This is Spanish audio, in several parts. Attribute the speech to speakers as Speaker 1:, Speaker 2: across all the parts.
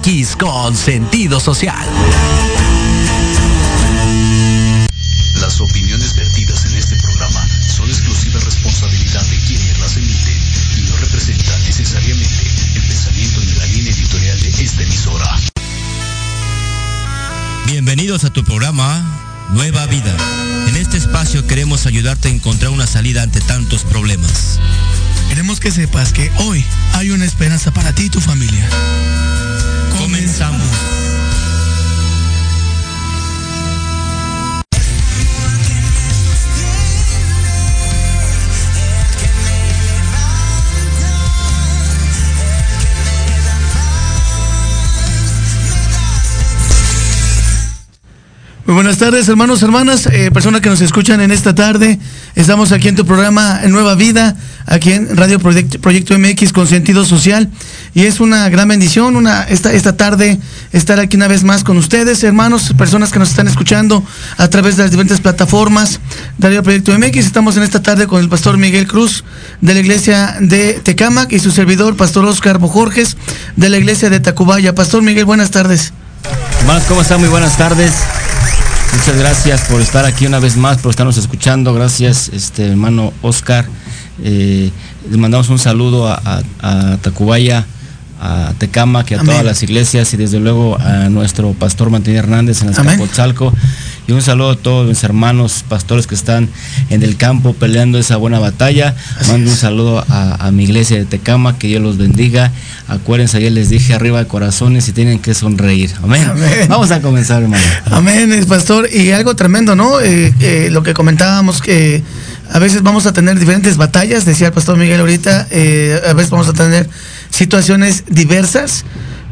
Speaker 1: MX con sentido social.
Speaker 2: Las opiniones vertidas en este programa son exclusiva responsabilidad de quienes las emiten y no representan necesariamente el pensamiento ni la línea editorial de esta emisora.
Speaker 3: Bienvenidos a tu programa Nueva Vida. En este espacio queremos ayudarte a encontrar una salida ante tantos problemas.
Speaker 4: Queremos que sepas que hoy hay una esperanza para ti y tu familia.
Speaker 3: Comenzamos.
Speaker 4: Muy buenas tardes, hermanos, hermanas, eh, personas que nos escuchan en esta tarde. Estamos aquí en tu programa Nueva Vida, aquí en Radio Proyecto, MX con sentido social. Y es una gran bendición una, esta, esta tarde estar aquí una vez más con ustedes, hermanos, personas que nos están escuchando a través de las diferentes plataformas de Radio Proyecto MX. Estamos en esta tarde con el pastor Miguel Cruz de la iglesia de Tecamac y su servidor, pastor Oscar Bojorges de la iglesia de Tacubaya. Pastor Miguel, buenas tardes.
Speaker 3: ¿cómo están? Muy buenas tardes. Muchas gracias por estar aquí una vez más, por estarnos escuchando. Gracias, este hermano Oscar. Eh, les mandamos un saludo a, a, a Tacubaya, a Tecama, que a
Speaker 4: Amén.
Speaker 3: todas las iglesias y desde luego a nuestro pastor Martín Hernández en. Azcapotzalco. Y un saludo a todos mis hermanos pastores que están en el campo peleando esa buena batalla.
Speaker 4: Así
Speaker 3: Mando un saludo a, a mi iglesia de Tecama, que Dios los bendiga. Acuérdense, ayer les dije arriba de corazones y tienen que sonreír. Amén.
Speaker 4: Amén.
Speaker 3: Vamos a comenzar, hermano.
Speaker 4: Amén, pastor. Y algo tremendo, ¿no? Eh, eh, lo que comentábamos que a veces vamos a tener diferentes batallas, decía el pastor Miguel ahorita, eh, a veces vamos a tener situaciones diversas,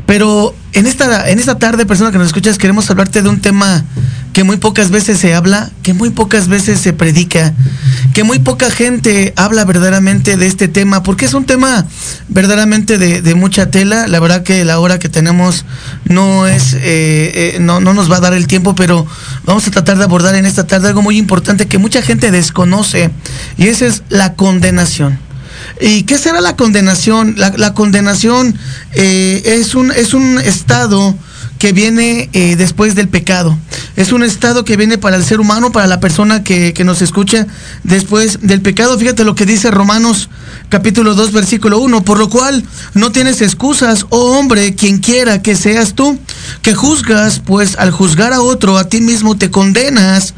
Speaker 4: pero en esta, en esta tarde, persona que nos escuchas, queremos hablarte de un tema que muy pocas veces se habla, que muy pocas veces se predica, que muy poca gente habla verdaderamente de este tema, porque es un tema verdaderamente de, mucha tela. La verdad que la hora que tenemos no es, eh, eh, no, no nos va a dar el tiempo, pero vamos a tratar de abordar en esta tarde algo muy importante que mucha gente desconoce, y esa es la condenación. ¿Y qué será la condenación? La, la condenación eh, es, un, es un estado que viene eh, después del pecado. Es un estado que viene para el ser humano, para la persona que, que nos escucha después del pecado. Fíjate lo que dice Romanos capítulo 2 versículo 1, por lo cual no tienes excusas, oh hombre, quien quiera que seas tú, que juzgas, pues al juzgar a otro, a ti mismo te condenas,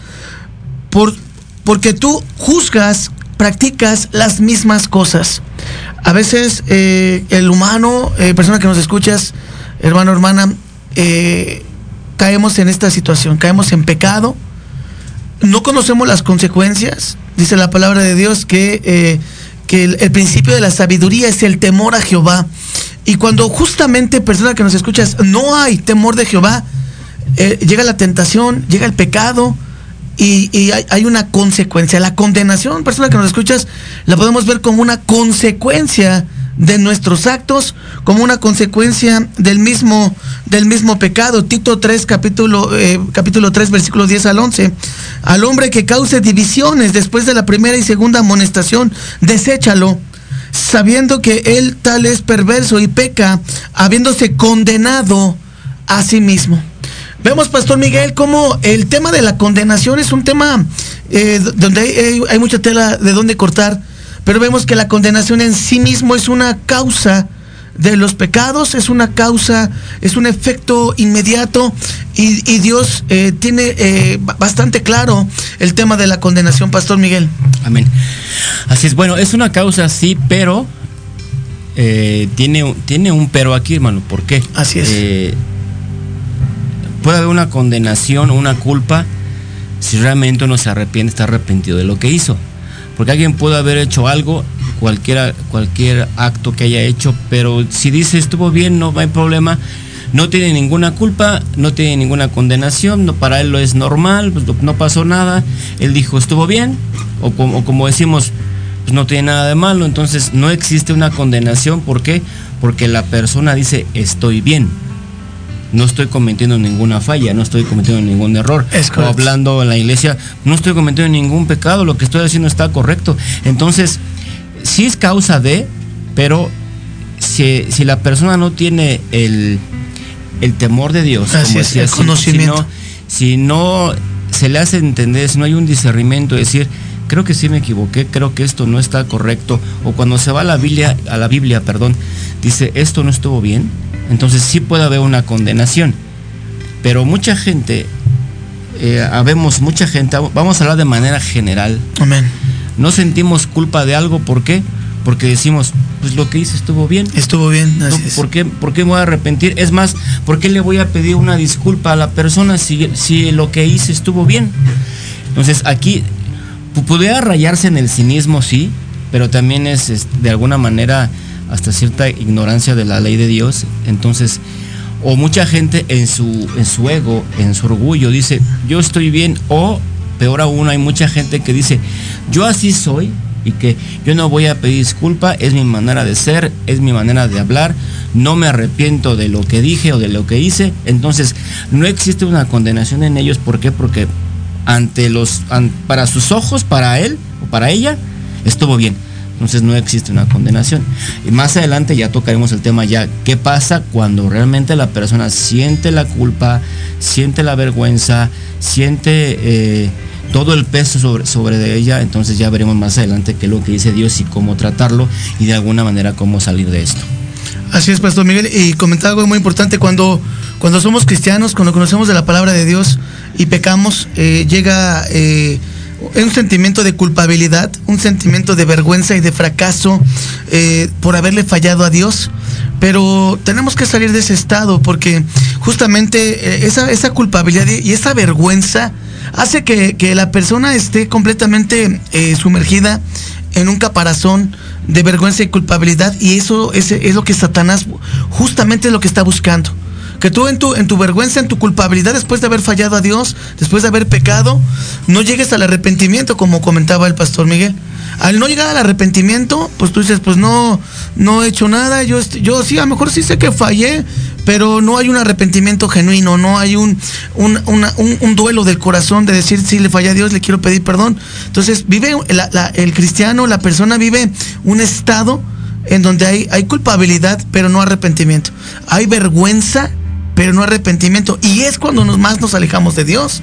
Speaker 4: por, porque tú juzgas, practicas las mismas cosas. A veces eh, el humano, eh, persona que nos escuchas, hermano, hermana, eh, caemos en esta situación, caemos en pecado, no conocemos las consecuencias, dice la palabra de Dios que, eh, que el, principio de la sabiduría es el temor a Jehová. Y cuando justamente, persona que nos escuchas, no hay temor de Jehová, eh, llega la tentación, llega el pecado y, y hay, hay una consecuencia. La condenación, persona que nos escuchas, la podemos ver como una consecuencia de nuestros actos, como una consecuencia del mismo, del mismo pecado. Tito 3, capítulo, eh, capítulo 3, versículo 10 al 11. Al hombre que cause divisiones después de la primera y segunda amonestación, deséchalo sabiendo que él tal es perverso y peca, habiéndose condenado a sí mismo. Vemos, Pastor Miguel, cómo el tema de la condenación es un tema eh, donde hay, hay- mucha tela de dónde cortar, pero vemos que la condenación en sí mismo es una causa de los pecados, es una causa, es un efecto inmediato y, y Dios eh, tiene eh, ba- bastante claro el tema de la condenación, Pastor Miguel.
Speaker 3: Amén. Así es, bueno, es una causa sí, pero eh, tiene, un- tiene un pero aquí, hermano. ¿Por qué?
Speaker 4: Así es.
Speaker 3: Puede haber una condenación o una culpa si realmente uno se arrepiente, está arrepentido de lo que hizo. Porque alguien puede haber hecho algo, cualquiera, cualquier acto que haya hecho, pero si dice estuvo bien, no hay problema, no tiene ninguna culpa, no tiene ninguna condenación, no, para él lo es normal, pues, no- pasó nada, él dijo estuvo bien, o o como decimos, pues no tiene nada de malo, entonces no existe una condenación, ¿por qué? Porque la persona dice estoy bien. No estoy cometiendo ninguna falla, no estoy cometiendo ningún error.
Speaker 4: Es
Speaker 3: o hablando en la iglesia, no estoy cometiendo ningún pecado, lo que estoy haciendo está correcto. Entonces, sí es causa de, pero si, si la persona no tiene el, el temor de Dios,
Speaker 4: Así
Speaker 3: como
Speaker 4: es,
Speaker 3: decía,
Speaker 4: el
Speaker 3: si-
Speaker 4: conocimiento.
Speaker 3: Si, no, si no se le hace entender, si no hay un discernimiento, decir, creo que sí me equivoqué, creo que esto no está correcto, o cuando se va a la Biblia, a la Biblia, perdón, dice esto no estuvo bien, entonces sí puede haber una condenación. Pero mucha gente, eh, habemos mucha gente, vamos a hablar de manera general,
Speaker 4: Amén.
Speaker 3: no sentimos culpa de algo, ¿por qué? Porque decimos, pues lo que hice estuvo bien.
Speaker 4: Estuvo bien,
Speaker 3: No,
Speaker 4: así es.
Speaker 3: ¿por, qué, ¿Por qué me voy a arrepentir? Es más, ¿por qué le voy a pedir una disculpa a la persona si, si lo que hice estuvo bien? Entonces aquí pu- pudiera rayarse en el cinismo, sí, pero también es, es, de alguna manera hasta cierta ignorancia de la ley de Dios. Entonces, o mucha gente en su, en su ego, en su orgullo, dice, yo estoy bien, o peor aún, hay mucha gente que dice, yo así soy y que yo no voy a pedir disculpa, es mi manera de ser, es mi manera de hablar, no me arrepiento de lo que dije o de lo que hice, entonces no existe una condenación en ellos, ¿por qué? Porque ante los, para sus ojos, para él o para ella, estuvo bien. Entonces no existe una condenación. Y más adelante ya tocaremos el tema ya, ¿qué pasa cuando realmente la persona siente la culpa, siente la vergüenza, siente eh, todo el peso sobre, sobre de ella? Entonces ya veremos más adelante qué es lo que dice Dios y cómo tratarlo y de alguna manera cómo salir de esto.
Speaker 4: Así es, Pastor Miguel. Y comentaba algo muy importante, cuando, cuando somos cristianos, cuando conocemos de la palabra de Dios y pecamos, eh, llega eh, un sentimiento de culpabilidad, un sentimiento de vergüenza y de fracaso eh, por haberle fallado a Dios. Pero tenemos que salir de ese estado porque justamente eh, esa, esa culpabilidad y esa vergüenza hace que, que la persona esté completamente eh, sumergida en un caparazón de vergüenza y culpabilidad y eso es, es lo que Satanás justamente es lo que está buscando. Que tú en tu, en tu vergüenza, en tu culpabilidad, después de haber fallado a Dios, después de haber pecado, no llegues al arrepentimiento, como comentaba el pastor Miguel. Al no llegar al arrepentimiento, pues tú dices, pues no, no he hecho nada, yo, yo sí, a lo mejor sí sé que fallé, pero no hay un arrepentimiento genuino, no hay un, un, un- duelo del corazón de decir, sí, le fallé a Dios, le quiero pedir perdón. Entonces, vive el cristiano, la persona vive un estado en donde hay, hay culpabilidad, pero no arrepentimiento. Hay vergüenza, pero no arrepentimiento. Y es cuando nos, más nos alejamos de Dios.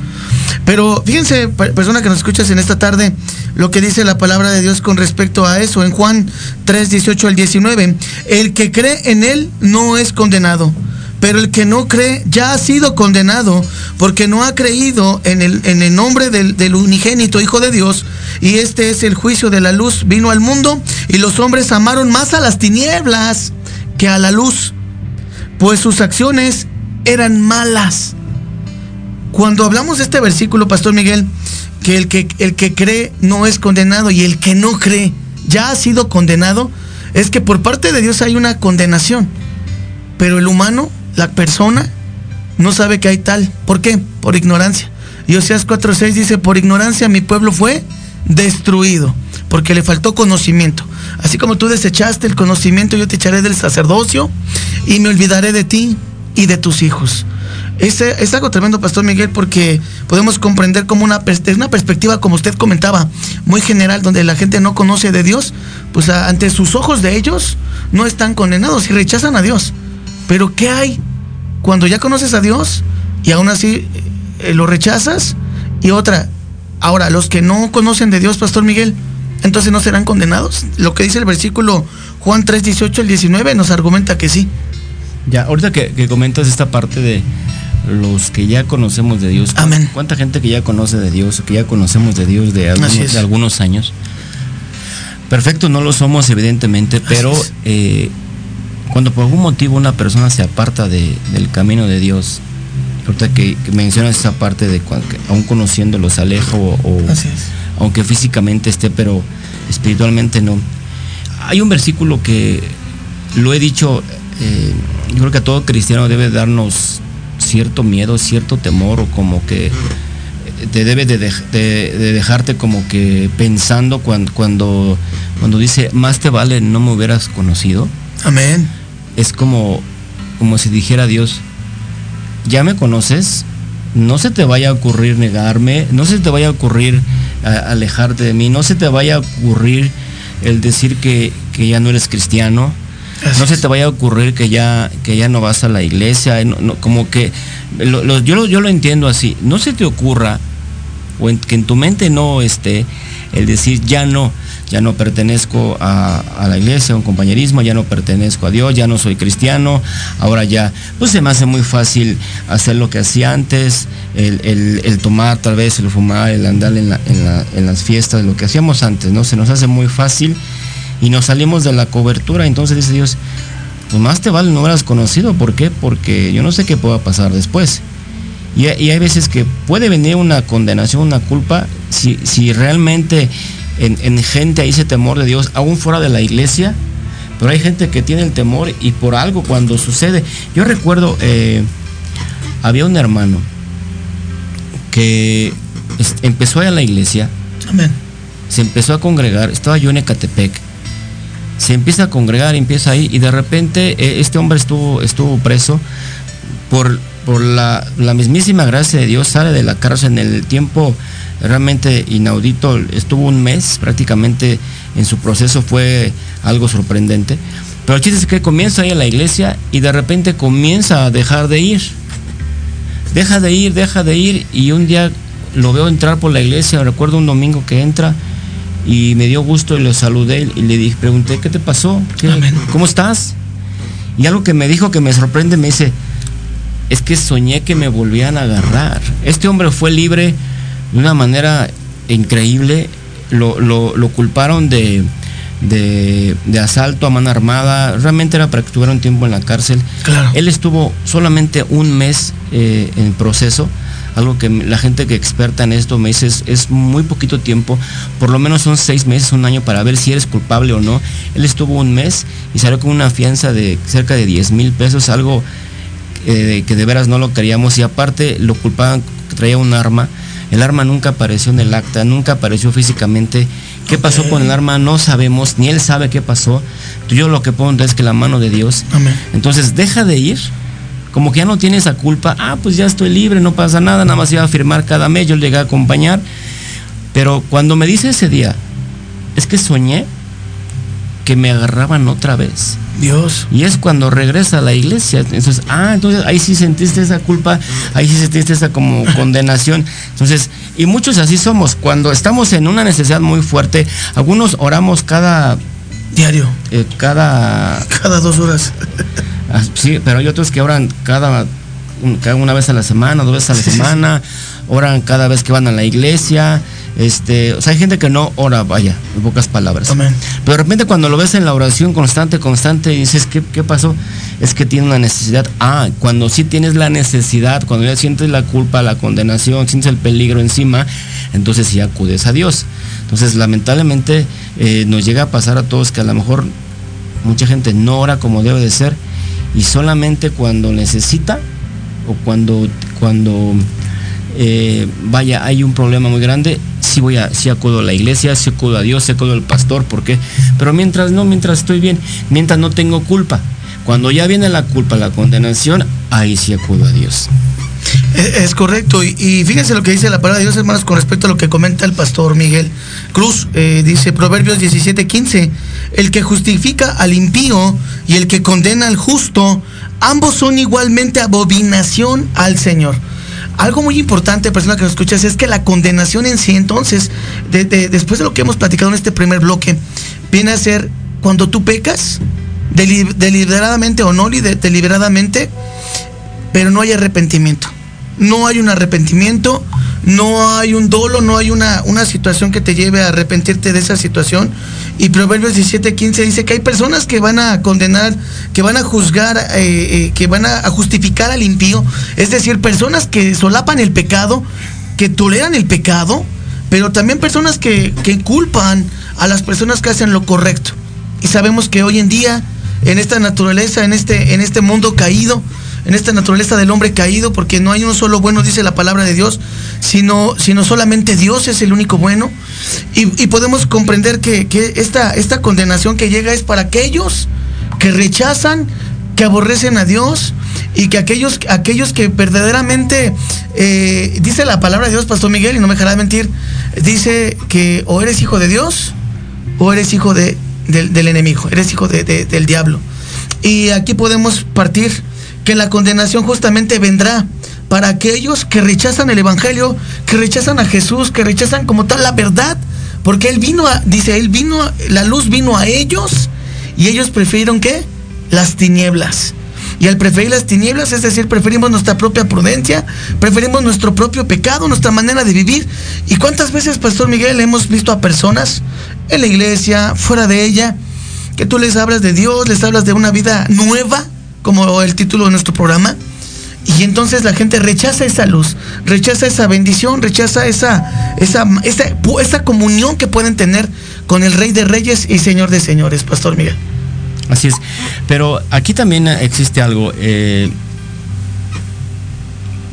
Speaker 4: Pero fíjense, per- persona que nos escuchas en esta tarde, lo que dice la palabra de Dios con respecto a eso en Juan 3, 18 al 19. El que cree en Él no es condenado. Pero el que no cree ya ha sido condenado porque no ha creído en el, en el nombre del, del unigénito Hijo de Dios. Y este es el juicio de la luz. Vino al mundo y los hombres amaron más a las tinieblas que a la luz, pues sus acciones eran malas. Cuando hablamos de este versículo, Pastor Miguel, que el que, el que cree no es condenado y el que no cree ya ha sido condenado, es que por parte de Dios hay una condenación. Pero el humano, la persona, no sabe que hay tal. ¿Por qué? Por ignorancia. Y Oseas 4.6 dice, por ignorancia mi pueblo fue destruido, porque le faltó conocimiento. Así como tú desechaste el conocimiento, yo te echaré del sacerdocio y me olvidaré de ti y de tus hijos. Es, es algo tremendo, Pastor Miguel, porque podemos comprender como una, una perspectiva, como usted comentaba, muy general, donde la gente no conoce de Dios, pues ante sus ojos de ellos no están condenados y rechazan a Dios. Pero ¿qué hay cuando ya conoces a Dios y aún así eh, lo rechazas? Y otra, ahora, los que no conocen de Dios, Pastor Miguel, entonces no serán condenados. Lo que dice el versículo Juan 3, 18 al 19 nos argumenta que sí.
Speaker 3: Ya, ahorita que, que comentas esta parte de los que ya conocemos de Dios. ¿cu-
Speaker 4: Amén.
Speaker 3: ¿Cuánta gente que ya conoce de Dios, que ya conocemos de Dios de algunos, de años? Perfecto, no lo somos evidentemente, pero eh, cuando por algún motivo una persona se aparta de- del camino de Dios, ahorita que, que mencionas esa parte de que aún conociéndolo se aleja o, o-
Speaker 4: Así es.
Speaker 3: aunque físicamente esté, pero espiritualmente no. Hay un versículo que lo he dicho, eh, yo creo que a todo cristiano debe darnos cierto miedo, cierto temor, o como que eh, te debe de, dej- de- de dejarte como que pensando cuando, cuando, cuando dice, más te vale no me hubieras conocido.
Speaker 4: Amén.
Speaker 3: Es como, como si dijera Dios, ya me conoces, no se te vaya a ocurrir negarme, no se te vaya a ocurrir a- alejarte de mí, no se te vaya a ocurrir el decir que, que ya no eres cristiano, no se te vaya a ocurrir que ya, que ya no vas a la iglesia, como que yo, yo lo entiendo así, no se te ocurra, o que en tu mente no esté el decir ya no, ya no pertenezco a, la iglesia, a un compañerismo, ya no pertenezco a Dios, ya no soy cristiano, ahora ya, pues se me hace muy fácil hacer lo que hacía antes, el, tomar tal vez, el fumar, el andar en, en, las fiestas, lo que hacíamos antes, ¿no? Se nos hace muy fácil y nos salimos de la cobertura, entonces dice Dios, pues más te vale no haberás conocido, ¿por qué? Porque yo no sé qué pueda pasar después. Y, hay veces que puede venir una condenación, una culpa, si, si realmente en, gente ahí ese temor de Dios, aún fuera de la iglesia, pero hay gente que tiene el temor y por algo cuando sucede. Yo recuerdo, eh, había un hermano que empezó a a la iglesia, se empezó a congregar, estaba yo en Ecatepec, se empieza a congregar, empieza ahí y de repente eh, este hombre estuvo, estuvo preso por, por la, la mismísima gracia de Dios, sale de la cárcel en el tiempo realmente inaudito, estuvo un mes prácticamente en su proceso, fue algo sorprendente. Pero el chiste es que comienza ahí a la iglesia y de repente comienza a dejar de ir. Deja de ir, deja de ir y un día lo veo entrar por la iglesia, recuerdo un domingo que entra y me dio gusto y le saludé y le dije, pregunté, ¿qué te pasó? ¿Cómo estás? Y algo que me dijo que me sorprende, me dice, es que soñé que me volvían a agarrar. Este hombre fue libre de una manera increíble. Lo, lo, culparon de, de, asalto a mano armada. Realmente era para que estuviera un tiempo en la cárcel. Él estuvo solamente un mes eh, en proceso. Algo que la gente que experta en esto me dice es, es, muy poquito tiempo, por lo menos son seis meses, un año para ver si eres culpable o no. Él estuvo un mes y salió con una fianza de cerca de 10 mil pesos, algo eh, que de veras no lo queríamos y aparte lo culpaban que traía un arma el arma nunca apareció en el acta, nunca apareció físicamente. ¿Qué pasó con el arma? No sabemos, ni él sabe qué pasó. Yo lo que pongo es que la mano de Dios. Entonces deja de ir, como que ya no tiene esa culpa. Ah, pues ya estoy libre, no pasa nada, nada más iba a firmar cada mes, yo llegué a acompañar. Pero cuando me dice ese día, es que soñé que me agarraban otra vez.
Speaker 4: Dios.
Speaker 3: Y es cuando regresa a la iglesia. Entonces, ah, entonces ahí sí sentiste esa culpa, ahí sí sentiste esa como condenación. Entonces, y muchos así somos. Cuando estamos en una necesidad muy fuerte, algunos oramos cada...
Speaker 4: Diario.
Speaker 3: Eh, cada...
Speaker 4: Cada dos horas.
Speaker 3: Ah, sí, pero hay otros que oran cada, cada una vez a la semana, dos veces a la semana, oran cada vez que van a la iglesia. Este, o sea, hay gente que no ora, vaya, en pocas palabras. Pero de repente cuando lo ves en la oración constante, constante, y dices, ¿qué, ¿qué, pasó? Es que tiene una necesidad. Ah, cuando sí tienes la necesidad, cuando ya sientes la culpa, la condenación, sientes el peligro encima, entonces sí acudes a Dios. Entonces, lamentablemente, eh, nos llega a pasar a todos que a lo mejor mucha gente no ora como debe de ser, y solamente cuando necesita, o cuando, cuando eh, vaya, hay un problema muy grande, si voy a, si acudo a la iglesia, si acudo a Dios, si acudo al pastor, ¿por qué? Pero mientras no, mientras estoy bien, mientras no tengo culpa. Cuando ya viene la culpa, la condenación, ahí sí acudo a Dios.
Speaker 4: E, es correcto, y, fíjense lo que dice la palabra de Dios, hermanos, con respecto a lo que comenta el pastor Miguel Cruz. Eh, dice Proverbios 17:15, el que justifica al impío y el que condena al justo, ambos son igualmente abominación al Señor algo muy importante, persona que nos escuchas, es que la condenación en sí, entonces, después de lo que hemos platicado en este primer bloque, viene a ser cuando tú pecas, deliberadamente o no deliberadamente, pero no hay arrepentimiento. No hay un arrepentimiento, no hay un dolo, no hay una, una situación que te lleve a arrepentirte de esa situación. Y Proverbios 17:15 dice que hay personas que van a condenar, que van a juzgar, eh, eh, que van a, justificar al impío. Es decir, personas que solapan el pecado, que toleran el pecado, pero también personas que, que culpan a las personas que hacen lo correcto. Y sabemos que hoy en día, en esta naturaleza, en este, en este mundo caído, en esta naturaleza del hombre caído, porque no hay uno solo bueno, dice la palabra de Dios, sino, sino solamente Dios es el único bueno. Y, podemos comprender que, esta, esta condenación que llega es para aquellos que rechazan, que aborrecen a Dios y que aquellos, aquellos que verdaderamente, eh, dice la palabra de Dios, Pastor Miguel, y no me dejará mentir, dice que o eres hijo de Dios o eres hijo de, del, enemigo, eres hijo del diablo. Y aquí podemos partir que la condenación justamente vendrá para aquellos que rechazan el Evangelio, que rechazan a Jesús, que rechazan como tal la verdad, porque Él vino a, dice, Él vino, la luz vino a ellos y ellos prefirieron qué? Las tinieblas. Y al preferir las tinieblas, es decir, preferimos nuestra propia prudencia, preferimos nuestro propio pecado, nuestra manera de vivir. ¿Y cuántas veces, Pastor Miguel, hemos visto a personas en la iglesia, fuera de ella, que tú les hablas de Dios, les hablas de una vida nueva, como el título de nuestro programa? Y entonces la gente rechaza esa luz, rechaza esa bendición, rechaza esa, esa, esa, esa comunión que pueden tener con el Rey de Reyes y Señor de Señores, Pastor Miguel.
Speaker 3: Así es. Pero aquí también existe algo. Eh,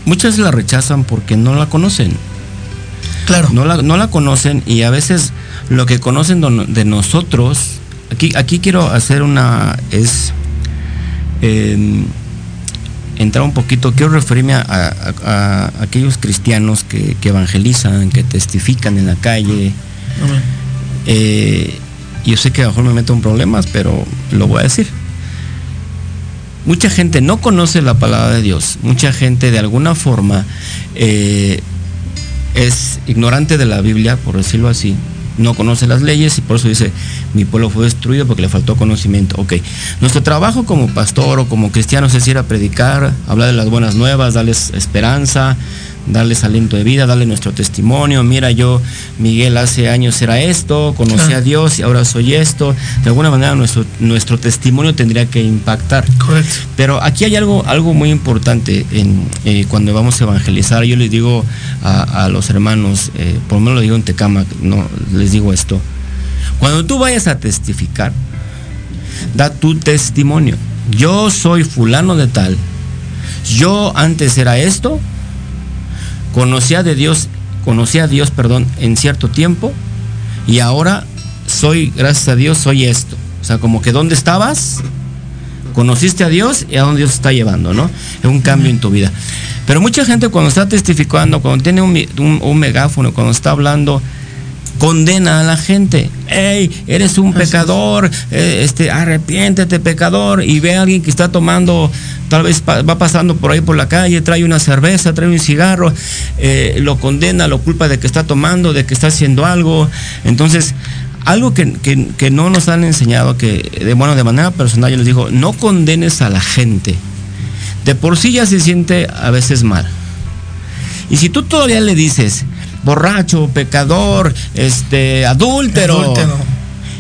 Speaker 3: muchas la rechazan porque no la conocen.
Speaker 4: Claro.
Speaker 3: No la, no la conocen y a veces lo que conocen de nosotros, aquí, aquí quiero hacer una, es eh, entrar un poquito, quiero referirme a, aquellos cristianos que, evangelizan, que testifican en la calle. Eh, yo sé que a lo mejor me meto en problemas, pero lo voy a decir. Mucha gente no conoce la palabra de Dios. Mucha gente de alguna forma eh, es ignorante de la Biblia, por decirlo así. No conoce las leyes y por eso dice, mi pueblo fue destruido porque le faltó conocimiento. Ok, nuestro trabajo como pastor o como cristiano es ir a predicar, hablar de las buenas nuevas, darles esperanza, darles aliento de vida, darle nuestro testimonio. Mira, yo, Miguel, hace años era esto, conocí a Dios y ahora soy esto. De alguna manera nuestro, nuestro testimonio tendría que impactar.
Speaker 4: Correcto.
Speaker 3: Pero aquí hay algo, algo muy importante en, eh, cuando vamos a evangelizar. Yo les digo a, los hermanos, eh, por lo menos lo digo en Tecama, no, les digo esto. Cuando tú vayas a testificar, da tu testimonio. Yo soy fulano de tal. Yo antes era esto, conocía de Dios, conocía a Dios, perdón, en cierto tiempo y ahora soy, gracias a Dios, soy esto. O sea, como que dónde estabas, conociste a Dios y a dónde Dios está llevando, ¿no? Es un cambio en tu vida. Pero mucha gente cuando está testificando, cuando tiene un, megáfono, cuando está hablando, condena a la gente. Hey, eres un pecador, eh, este, arrepiéntete, pecador, y ve a alguien que está tomando tal vez va pasando por ahí por la calle, trae una cerveza, trae un cigarro, eh, lo condena, lo culpa de que está tomando, de que está haciendo algo. Entonces, algo que, no nos han enseñado, que de, bueno, de manera personal yo les digo, no condenes a la gente. De por sí ya se siente a veces mal. Y si tú todavía le dices, borracho, pecador, este, adúltero,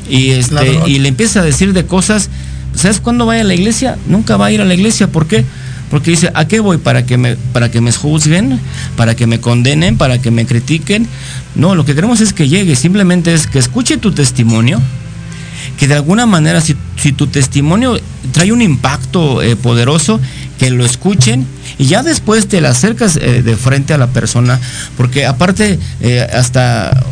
Speaker 3: y, este, y le empieza a decir de cosas ¿Sabes cuándo vaya a la iglesia? Nunca va a ir a la iglesia. ¿Por qué? Porque dice, ¿a qué voy? ¿Para que, me, ¿Para que me juzguen? ¿Para que me condenen? ¿Para que me critiquen? No, lo que queremos es que llegue, simplemente es que escuche tu testimonio, que de alguna manera si, tu testimonio trae un impacto eh, poderoso, que lo escuchen y ya después te la acercas eh, de frente a la persona, porque aparte eh, hasta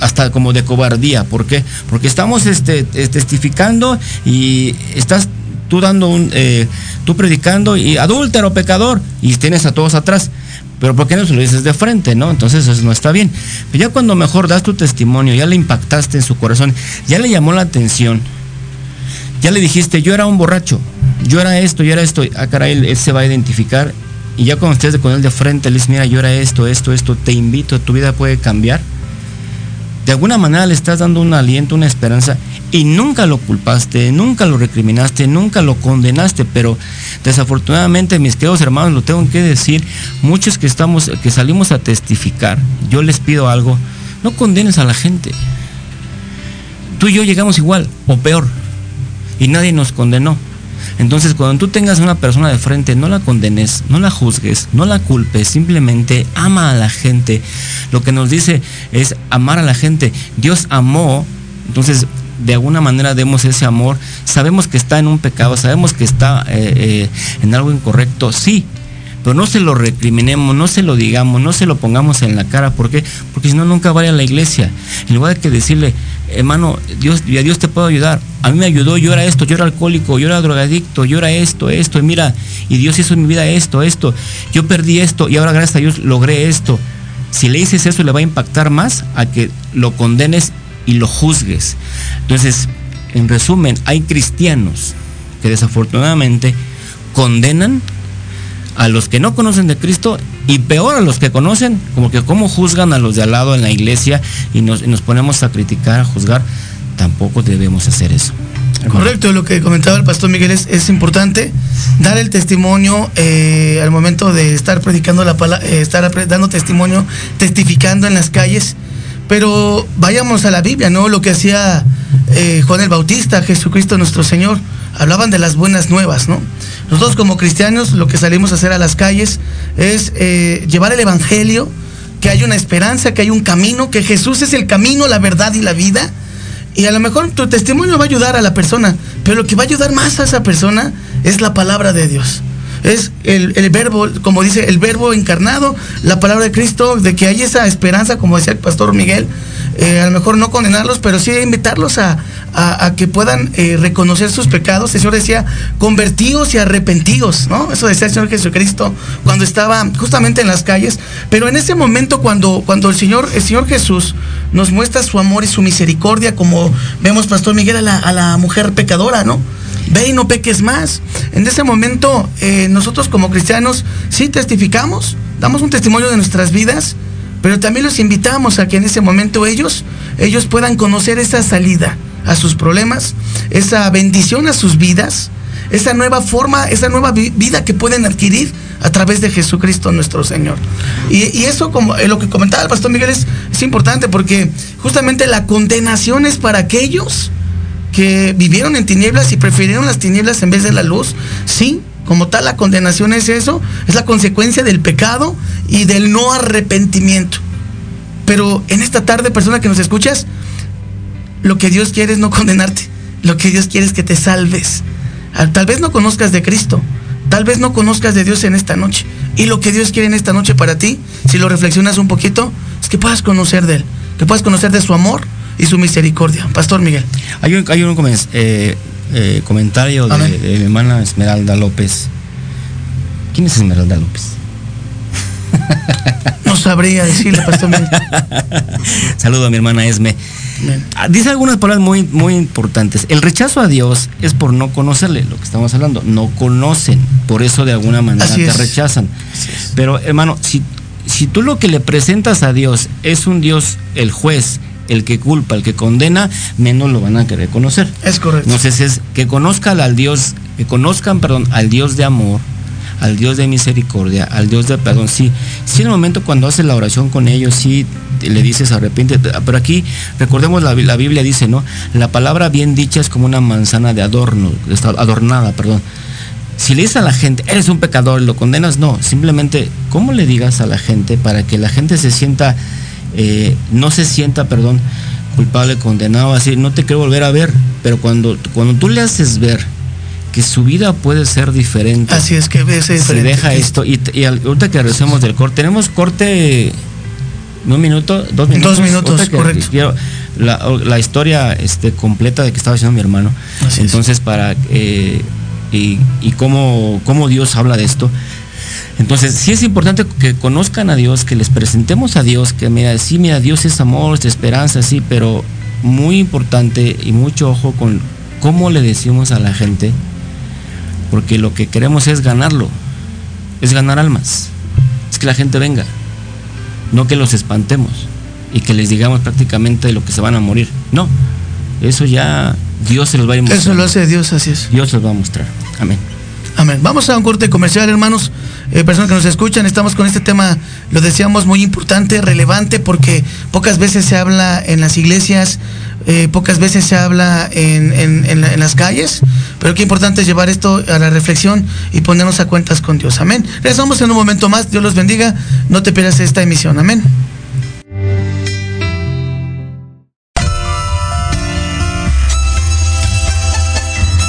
Speaker 3: hasta como de cobardía. ¿Por qué? Porque estamos este, testificando y estás tú dando un, eh, tú predicando y adúltero, pecador, y tienes a todos atrás. Pero ¿por qué no se lo dices de frente, no? Entonces eso no está bien. Pero ya cuando mejor das tu testimonio, ya le impactaste en su corazón, ya le llamó la atención, ya le dijiste, yo era un borracho, yo era esto, yo era esto, ah, caray, él, él se va a identificar. Y ya cuando estés con él de frente, le dices, mira, yo era esto, esto, esto, te invito, tu vida puede cambiar de alguna manera le estás dando un aliento, una esperanza, y nunca lo culpaste, nunca lo recriminaste, nunca lo condenaste, pero desafortunadamente, mis queridos hermanos, lo tengo que decir, muchos que estamos, que salimos a testificar, yo les pido algo, no condenes a la gente. Tú y yo llegamos igual, o peor, y nadie nos condenó. Entonces, cuando tú tengas una persona de frente, no la condenes, no la juzgues, no la culpes, simplemente ama a la gente. Lo que nos dice es amar a la gente. Dios amó, entonces de alguna manera demos ese amor. Sabemos que está en un pecado, sabemos que está eh, eh, en algo incorrecto, sí, pero no se lo recriminemos, no se lo digamos, no se lo pongamos en la cara. ¿Por qué? Porque si no, nunca vaya a la iglesia. En lugar de que decirle, hermano, Dios, a Dios te puedo ayudar. A mí me ayudó, yo era esto, yo era alcohólico, yo era drogadicto, yo era esto, esto, y mira, y Dios hizo en mi vida esto, esto. Yo perdí esto y ahora gracias a Dios logré esto. Si le dices eso, le va a impactar más a que lo condenes y lo juzgues. Entonces, en resumen, hay cristianos que desafortunadamente condenan a los que no conocen de Cristo y peor a los que conocen, como que cómo juzgan a los de al lado en la iglesia y nos, nos ponemos a criticar, a juzgar, tampoco debemos hacer eso.
Speaker 4: Correcto, lo que comentaba el pastor Miguel es, es importante dar el testimonio eh, al momento de estar predicando la palabra, eh, estar dando testimonio, testificando en las calles. Pero vayamos a la Biblia, ¿no? Lo que hacía eh, Juan el Bautista, Jesucristo nuestro Señor, hablaban de las buenas nuevas, ¿no? Nosotros como cristianos lo que salimos a hacer a las calles es llevar el Evangelio, que hay una esperanza, que hay un camino, que Jesús es el camino, la verdad y la vida y a lo mejor tu testimonio va a ayudar a la persona, pero lo que va a ayudar más a esa persona es la palabra de Dios. Es el, verbo, como dice, el verbo encarnado, la palabra de Cristo, de que hay esa esperanza, como decía el pastor Miguel, eh, a lo mejor no condenarlos, pero sí invitarlos a, que puedan eh, reconocer sus pecados. El Señor decía, convertidos y arrepentidos, ¿no? Eso decía el Señor Jesucristo cuando estaba justamente en las calles. Pero en ese momento, cuando, cuando el, Señor, el Señor Jesús nos muestra su amor y su misericordia, como vemos, Pastor Miguel, a la, a la mujer pecadora, ¿no? Ve y no peques más. En ese momento, eh, nosotros como cristianos sí testificamos, damos un testimonio de nuestras vidas, pero también los invitamos a que en ese momento ellos, ellos puedan conocer esa salida a sus problemas, esa bendición a sus vidas, esa nueva forma, esa nueva vida que pueden adquirir a través de Jesucristo nuestro Señor. Y, eso, como eh, lo que comentaba el pastor Miguel, es, es importante porque justamente la condenación es para aquellos que vivieron en tinieblas y prefirieron las tinieblas en vez de la luz. Sí, como tal, la condenación es eso, es la consecuencia del pecado y del no arrepentimiento. Pero en esta tarde, persona que nos escuchas, lo que Dios quiere es no condenarte. Lo que Dios quiere es que te salves. Ah, tal vez no conozcas de Cristo. Tal vez no conozcas de Dios en esta noche. Y lo que Dios quiere en esta noche para ti, si lo reflexionas un poquito, es que puedas conocer de Él. Que puedas conocer de su amor y su misericordia. Pastor Miguel.
Speaker 3: Hay un, hay un eh, eh, comentario de, mi hermana Esmeralda López. ¿Quién es Esmeralda López?
Speaker 4: No sabría decirle, Pastor
Speaker 3: Saludo a mi hermana Esme. Ah, dice algunas palabras muy, muy importantes. El rechazo a Dios es por no conocerle, lo que estamos hablando. No conocen, por eso de alguna manera te rechazan. Pero hermano, si, si tú lo que le presentas a Dios es un Dios, el juez, el que culpa, el que condena, menos lo van a querer conocer.
Speaker 4: Es correcto.
Speaker 3: Entonces es que conozcan al Dios, que conozcan, perdón, al Dios de amor, al Dios de misericordia, al Dios de perdón. Sí, sí en el momento cuando haces la oración con ellos, sí le dices arrepiente, pero aquí recordemos la, Biblia dice, ¿no? La palabra bien dicha es como una manzana de adorno, adornada, perdón. Si le dices a la gente, eres un pecador, lo condenas, no. Simplemente, ¿cómo le digas a la gente para que la gente se sienta eh, no se sienta, perdón, culpable, condenado, así, no te quiero volver a ver, pero cuando, cuando tú le haces ver que su vida puede ser diferente.
Speaker 4: Así es que
Speaker 3: se deja esto. Y, ahorita que regresemos del corte, tenemos corte un minuto, dos minutos.
Speaker 4: Dos minutos, correcto.
Speaker 3: la, historia este, completa de que estaba haciendo mi hermano. Entonces, para eh, y, y cómo, cómo Dios habla de esto. Entonces, sí es importante que conozcan a Dios, que les presentemos a Dios, que mira, sí, mira, Dios es amor, es esperanza, sí, pero muy importante y mucho ojo con cómo le decimos a la gente, porque lo que queremos es ganarlo, es ganar almas, es que la gente venga, no que los espantemos y que les digamos prácticamente lo que se van a morir. No, eso ya Dios se los va a mostrar.
Speaker 4: Eso lo hace Dios, así es.
Speaker 3: Dios se los va a mostrar. Amén.
Speaker 4: Amén. Vamos a un corte comercial, hermanos. Eh, personas que nos escuchan, estamos con este tema, lo decíamos, muy importante, relevante, porque pocas veces se habla en las iglesias, eh, pocas veces se habla en, las calles, pero qué importante es llevar esto a la reflexión y ponernos a cuentas con Dios. Amén. Regresamos en un momento más. Dios los bendiga. No te pierdas esta emisión. Amén.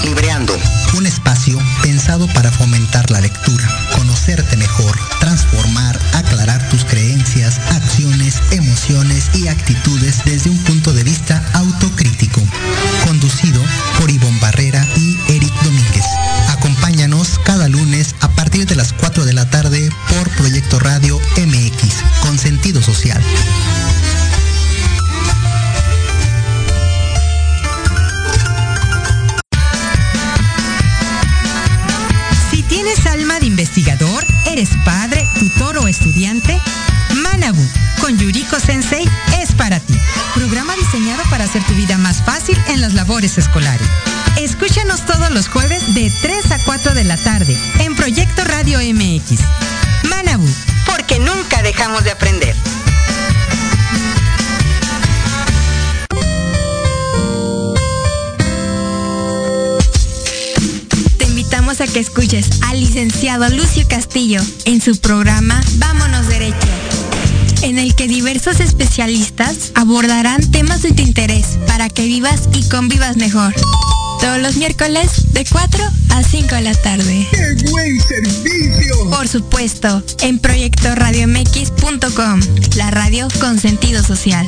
Speaker 5: Libreando, un espacio pensado para fomentar la lectura mejor, transformar, aclarar tus creencias, acciones, emociones y actitudes desde un punto de vista
Speaker 6: En
Speaker 7: su programa Vámonos Derecho, en el que diversos especialistas abordarán temas de tu interés para que vivas y convivas mejor. Todos los miércoles de 4 a 5 de la tarde.
Speaker 8: ¡Qué buen servicio!
Speaker 7: Por supuesto, en proyectoradiomx.com, la radio con sentido social.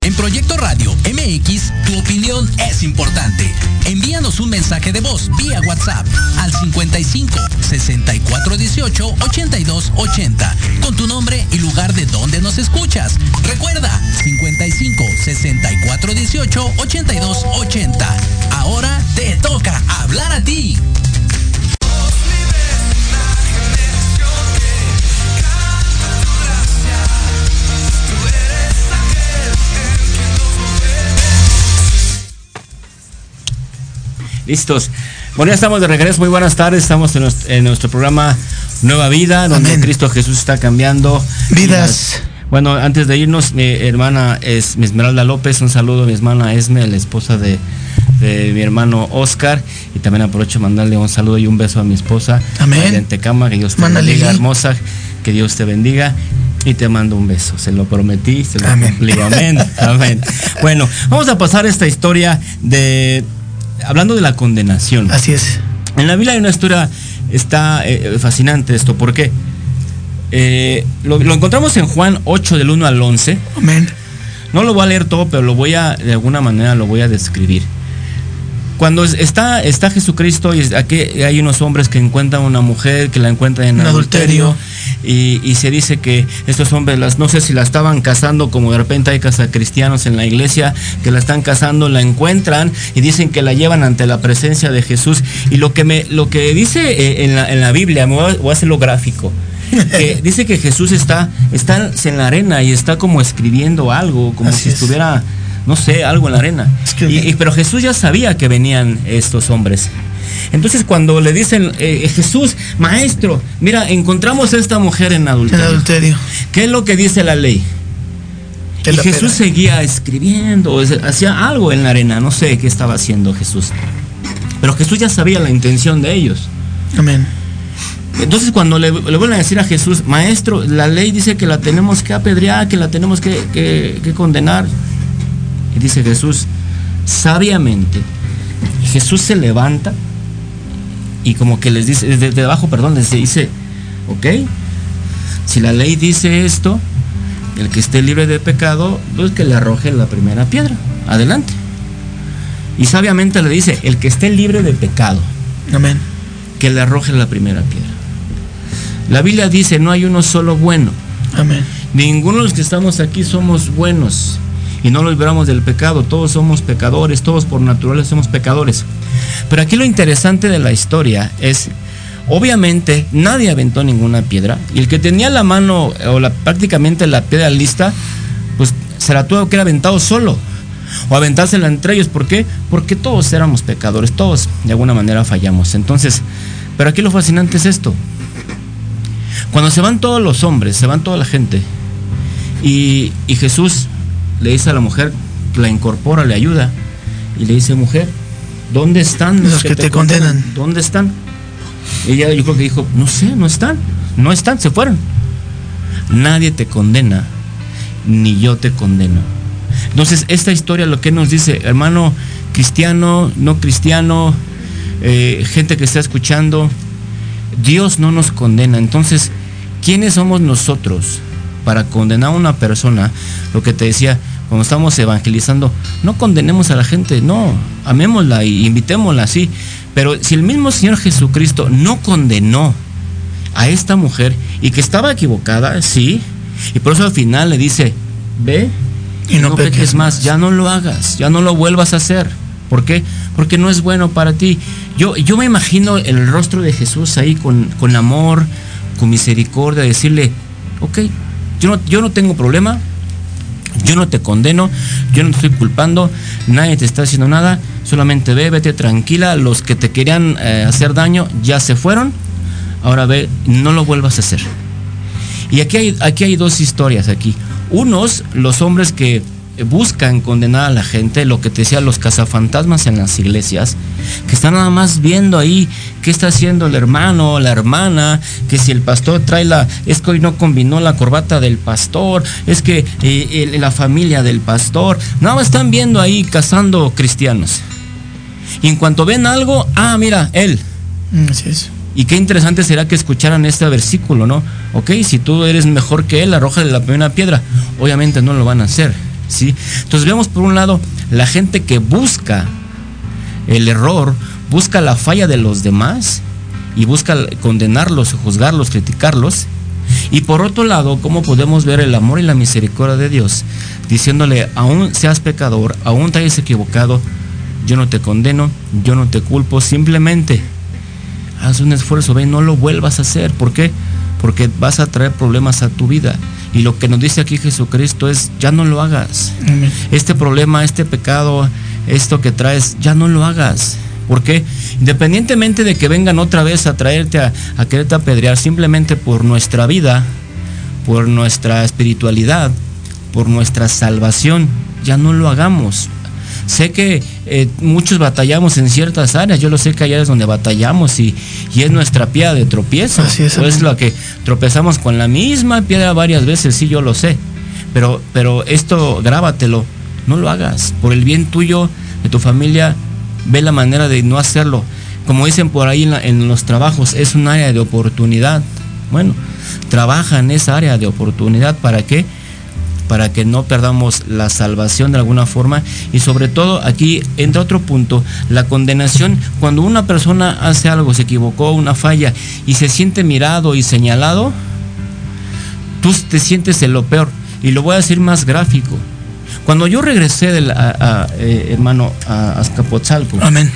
Speaker 1: En Proyecto Radio MX, tu opinión es importante. Envíanos un mensaje de voz vía WhatsApp al 55 64 18 82 80 con tu nombre y lugar de donde nos escuchas. Recuerda 55 64 18 82 80.
Speaker 3: Listos. Bueno, ya estamos de regreso. Muy buenas tardes. Estamos en nuestro, en nuestro programa Nueva Vida, donde
Speaker 4: Amén.
Speaker 3: Cristo Jesús está cambiando
Speaker 4: Vidas.
Speaker 3: Bueno, antes de irnos, mi hermana es mi Esmeralda López. Un saludo a mi hermana Esme, la esposa de, de mi hermano Oscar. Y también aprovecho de mandarle un saludo y un beso a mi esposa.
Speaker 4: Amén.
Speaker 3: En Tecama, que Dios te
Speaker 4: Mándale,
Speaker 3: bendiga, hermosa. Que Dios te bendiga. Y te mando un beso. Se lo prometí, se lo
Speaker 4: Amén.
Speaker 3: cumplí. Amén. Amén. Bueno, vamos a pasar esta historia de. Hablando de la condenación.
Speaker 4: Así es.
Speaker 3: En la Biblia hay una historia, está eh, fascinante esto, ¿por qué? Eh, lo, lo encontramos en Juan 8 del 1 al 11.
Speaker 4: Amén.
Speaker 3: No lo voy a leer todo, pero lo voy a, de alguna manera lo voy a describir. Cuando es- está, está Jesucristo y aquí hay unos hombres que encuentran una mujer, que la encuentran en
Speaker 4: En
Speaker 3: adulterio,
Speaker 4: adulterio.
Speaker 3: Y, y se dice que estos hombres, las, no sé si la estaban casando, como de repente hay casacristianos en la iglesia, que la están casando, la encuentran y dicen que la llevan ante la presencia de Jesús. Y lo que, me, lo que dice eh, en, la, en la Biblia, me voy a, voy a hacerlo gráfico, que dice que Jesús está, está en la arena y está como escribiendo algo, como
Speaker 4: Así
Speaker 3: si
Speaker 4: es.
Speaker 3: No sé, algo en la arena. Y- y- pero Jesús ya sabía que venían estos hombres. Entonces cuando le dicen, eh, Jesús, maestro, mira, encontramos a esta mujer en
Speaker 4: En
Speaker 3: adulterio. ¿Qué es lo que dice la ley? Y
Speaker 4: la
Speaker 3: Jesús
Speaker 4: pena.
Speaker 3: seguía escribiendo, hacía algo en la arena, no sé qué estaba haciendo Jesús. Pero Jesús ya sabía la intención de ellos.
Speaker 4: Amén.
Speaker 3: Entonces cuando le, le vuelven a decir a Jesús, maestro, la ley dice que la tenemos que apedrear, que la tenemos que, que- que condenar. Y dice Jesús, sabiamente, Jesús se levanta y como que les dice, desde de abajo, perdón, les dice, ok, si la ley dice esto, el que esté libre de pecado, pues que le arroje la primera piedra. Adelante. Y sabiamente le dice, el que esté libre de pecado,
Speaker 4: Amén.
Speaker 3: que le arroje la primera piedra. La Biblia dice, no hay uno solo bueno.
Speaker 4: Amén.
Speaker 3: Ninguno de los que estamos aquí somos buenos y no lo libramos del pecado. Todos somos pecadores, todos por naturaleza somos pecadores. Pero aquí lo interesante de la historia es, obviamente, nadie aventó ninguna piedra y el que tenía la mano o la, prácticamente la piedra lista, pues se la tuvo que haber aventado solo o aventársela entre ellos. ¿Por qué? Porque todos éramos pecadores, todos de alguna manera fallamos. Entonces, pero aquí lo fascinante es esto. Cuando se van todos los hombres, se van toda la gente, y, y Jesús le dice a la mujer, la incorpora, le ayuda, y le dice, mujer, ¿dónde están
Speaker 4: los, que, te, condenan?
Speaker 3: ¿Dónde están? Ella yo creo que dijo, no sé, no están, no están, se fueron. Nadie te condena, ni yo te condeno. Entonces, esta historia lo que nos dice, hermano cristiano, no cristiano, eh, gente que está escuchando, Dios no nos condena. Entonces, ¿quiénes somos nosotros para condenar a una persona? Lo que te decía, cuando estamos evangelizando, no condenemos a la gente, no, amémosla y invitémosla, sí. Pero si el mismo Señor Jesucristo no condenó a esta mujer y que estaba equivocada, sí, y por eso al final le dice, ve y no, peques más, ya no lo hagas, ya no lo vuelvas a hacer. ¿Por qué? Porque no es bueno para ti. Yo, yo me imagino el rostro de Jesús ahí con, con amor, con misericordia, decirle, ok, yo no, yo no tengo problema, yo no te condeno, yo no te estoy culpando, nadie te está haciendo nada, solamente ve, vete tranquila, los que te querían eh, hacer daño ya se fueron, ahora ve, no lo vuelvas a hacer. Y aquí hay, aquí hay dos historias aquí. Unos, los hombres que buscan condenar a la gente, lo que te decía los cazafantasmas en las iglesias, que están nada más viendo ahí qué está haciendo el hermano la hermana, que si el pastor trae la, es que hoy no combinó la corbata del pastor, es que eh, la familia del pastor, nada más están viendo ahí cazando cristianos. Y en cuanto ven algo, ah, mira, él.
Speaker 4: Mm, así es.
Speaker 3: Y qué interesante será que escucharan este versículo, ¿no? Ok, si tú eres mejor que él, arrójale la primera piedra. Obviamente no lo van a hacer Entonces vemos por un lado la gente que busca el error, busca la falla de los demás y busca condenarlos, juzgarlos, criticarlos. Y por otro lado, ¿cómo podemos ver el amor y la misericordia de Dios? Diciéndole, aún seas pecador, aún te hayas equivocado, yo no te condeno, yo no te culpo, simplemente haz un esfuerzo, ve, no lo vuelvas a hacer. ¿Por qué? Porque vas a traer problemas a tu vida. Y lo que nos dice aquí Jesucristo es, ya no lo hagas. Este problema, este pecado, esto que traes, ya no lo hagas. porque Independientemente de que vengan otra vez a traerte a, a quererte apedrear, simplemente por nuestra vida, por nuestra espiritualidad, por nuestra salvación, ya no lo hagamos. Sé que eh, muchos batallamos en ciertas áreas, yo lo sé que hay áreas donde batallamos y, es nuestra piedra de tropiezo.
Speaker 4: Así es,
Speaker 3: es lo que tropezamos con la misma piedra varias veces, sí, yo lo sé. Pero, pero esto grábatelo, no lo hagas. Por el bien tuyo, de tu familia, ve la manera de no hacerlo. Como dicen por ahí en, en los trabajos, es un área de oportunidad. Bueno, trabaja en esa área de oportunidad para que para que no perdamos la salvación de alguna forma. Y sobre todo aquí entra otro punto, la condenación. Cuando una persona hace algo, se equivocó, una falla, y se siente mirado y señalado, tú te sientes en lo peor. Y lo voy a decir más gráfico. Cuando yo regresé, del, eh, hermano, a Azcapotzalco,
Speaker 4: Amén.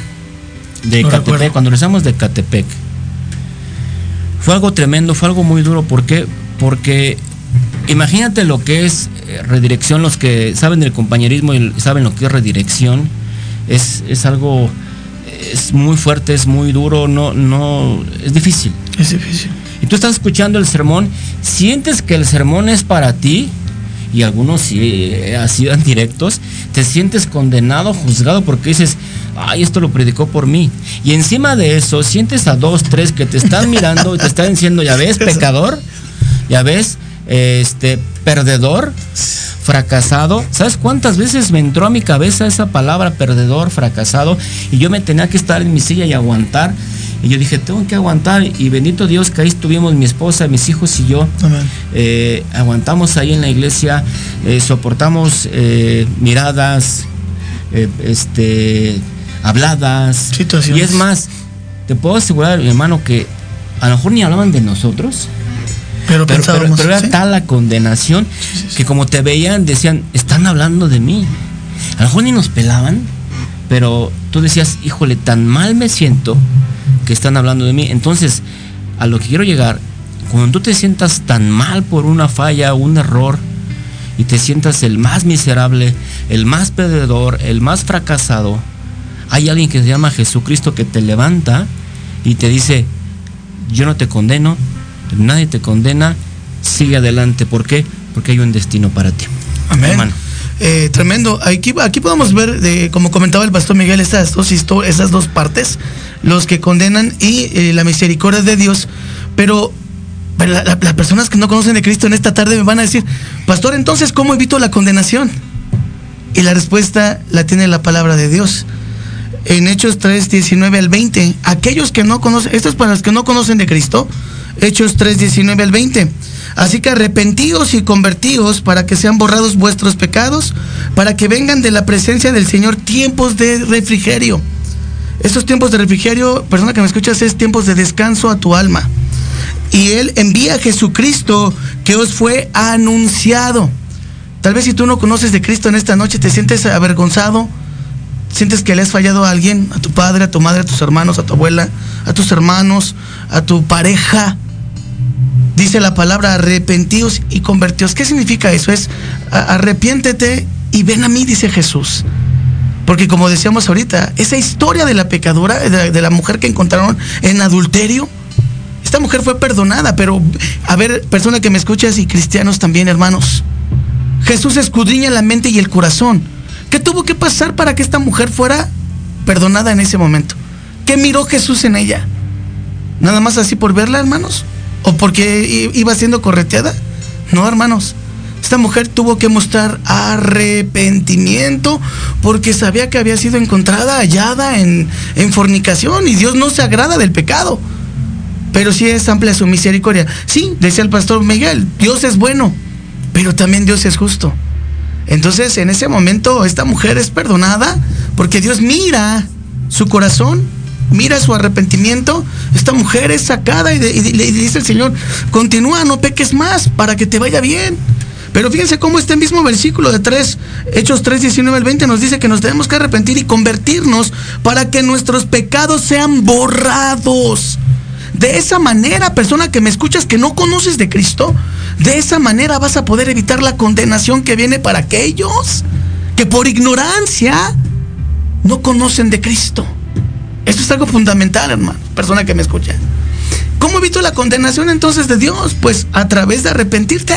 Speaker 3: de Catepec, cuando regresamos de Catepec, fue algo tremendo, fue algo muy duro. ¿Por qué? Porque imagínate lo que es eh, redirección, los que saben del compañerismo y saben lo que es redirección, es, es algo, es muy fuerte, es muy duro, no, no, es difícil.
Speaker 4: Es difícil.
Speaker 3: Y tú estás escuchando el sermón, sientes que el sermón es para ti, y algunos sí eh, así dan directos, te sientes condenado, juzgado, porque dices, ay, esto lo predicó por mí. Y encima de eso, sientes a dos, tres que te están mirando y te están diciendo, ya ves, pecador, ya ves, este, perdedor, fracasado. ¿Sabes cuántas veces me entró a mi cabeza esa palabra perdedor, fracasado? Y yo me tenía que estar en mi silla y aguantar. Y yo dije, tengo que aguantar. Y bendito Dios que ahí estuvimos mi esposa, mis hijos y yo. Eh, aguantamos ahí en la iglesia, eh, soportamos eh, miradas, este, habladas.
Speaker 4: Situaciones.
Speaker 3: Y es más, te puedo asegurar, hermano, que a lo mejor ni hablaban de nosotros Pero, era tal la condenación que como te veían, decían, están hablando de mí. A lo mejor ni nos pelaban, pero tú decías, híjole, tan mal me siento que están hablando de mí. Entonces, a lo que quiero llegar, cuando tú te sientas tan mal por una falla, un error, y te sientas el más miserable, el más perdedor, el más fracasado, hay alguien que se llama Jesucristo que te levanta y te dice, yo no te condeno, nadie te condena, sigue adelante. ¿Por qué? Porque hay un destino para ti.
Speaker 4: Amén. Eh, tremendo. Aquí, aquí podemos ver, de, como comentaba el pastor Miguel, esas dos, esas dos partes, los que condenan y eh, la misericordia de Dios. Pero, las personas que no conocen de Cristo en esta tarde me van a decir, pastor, entonces, ¿cómo evito la condenación? Y la respuesta la tiene la palabra de Dios. En Hechos 3, 19 al 20, aquellos que no conocen, esto es para los que no conocen de Cristo, Hechos 3, 19 al 20. Así que arrepentíos y convertíos para que sean borrados vuestros pecados, para que vengan de la presencia del Señor tiempos de refrigerio. Estos tiempos de refrigerio, persona que me escuchas, es tiempos de descanso a tu alma. Y Él envía a Jesucristo que os fue anunciado. Tal vez si tú no conoces de Cristo en esta noche, te sientes avergonzado, sientes que le has fallado a alguien, a tu padre, a tu madre, a tus hermanos, a tu abuela, a tus hermanos, a tu pareja dice la palabra arrepentíos y convertíos. ¿Qué significa eso? Es arrepiéntete y ven a mí, dice Jesús. Porque como decíamos ahorita, esa historia de la pecadora, de la, mujer que encontraron en adulterio, esta mujer fue perdonada, pero a ver, persona que me escuchas y cristianos también, hermanos, Jesús escudriña la mente y el corazón. ¿Qué tuvo que pasar para que esta mujer fuera perdonada en ese momento? ¿Qué miró Jesús en ella? Nada más así por verla, hermanos o porque iba siendo correteada. No, hermanos. Esta mujer tuvo que mostrar arrepentimiento porque sabía que había sido encontrada, hallada en, fornicación y Dios no se agrada del pecado. Pero sí es amplia su misericordia. Sí, decía el pastor Miguel, Dios es bueno, pero también Dios es justo. Entonces en ese momento esta mujer es perdonada porque Dios mira su corazón mira su arrepentimiento, esta mujer es sacada y, le dice el Señor, continúa, no peques más para que te vaya bien. Pero fíjense cómo este mismo versículo de 3, Hechos 3, 19 al 20 nos dice que nos tenemos que arrepentir y convertirnos para que nuestros pecados sean borrados. De esa manera, persona que me escuchas que no conoces de Cristo, de esa manera vas a poder evitar la condenación que viene para aquellos que por ignorancia no conocen de Cristo. Esto es algo fundamental, hermano, persona que me escucha. ¿Cómo evito la condenación entonces de Dios? Pues a través de arrepentirte.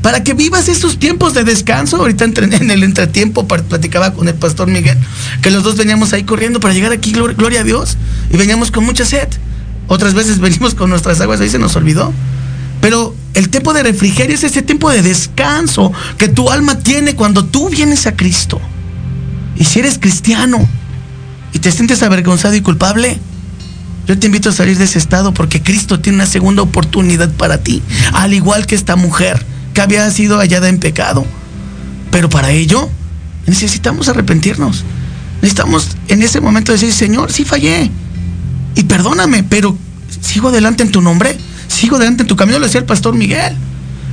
Speaker 4: Para que vivas esos tiempos de descanso. Ahorita en el entretiempo platicaba con el pastor Miguel, que los dos veníamos ahí corriendo para llegar aquí, gloria a Dios, y veníamos con mucha sed. Otras veces venimos con nuestras aguas, ahí se nos olvidó. Pero el tiempo de refrigerio es ese tiempo de descanso que tu alma tiene cuando tú vienes a Cristo. Y si eres cristiano, y te sientes avergonzado y culpable, yo te invito a salir de ese estado porque Cristo tiene una segunda oportunidad para ti, al igual que esta mujer que había sido hallada en pecado. Pero para ello necesitamos arrepentirnos. Necesitamos en ese momento decir, Señor, sí fallé. Y perdóname, pero sigo adelante en tu nombre, sigo adelante en tu camino, lo decía el pastor Miguel.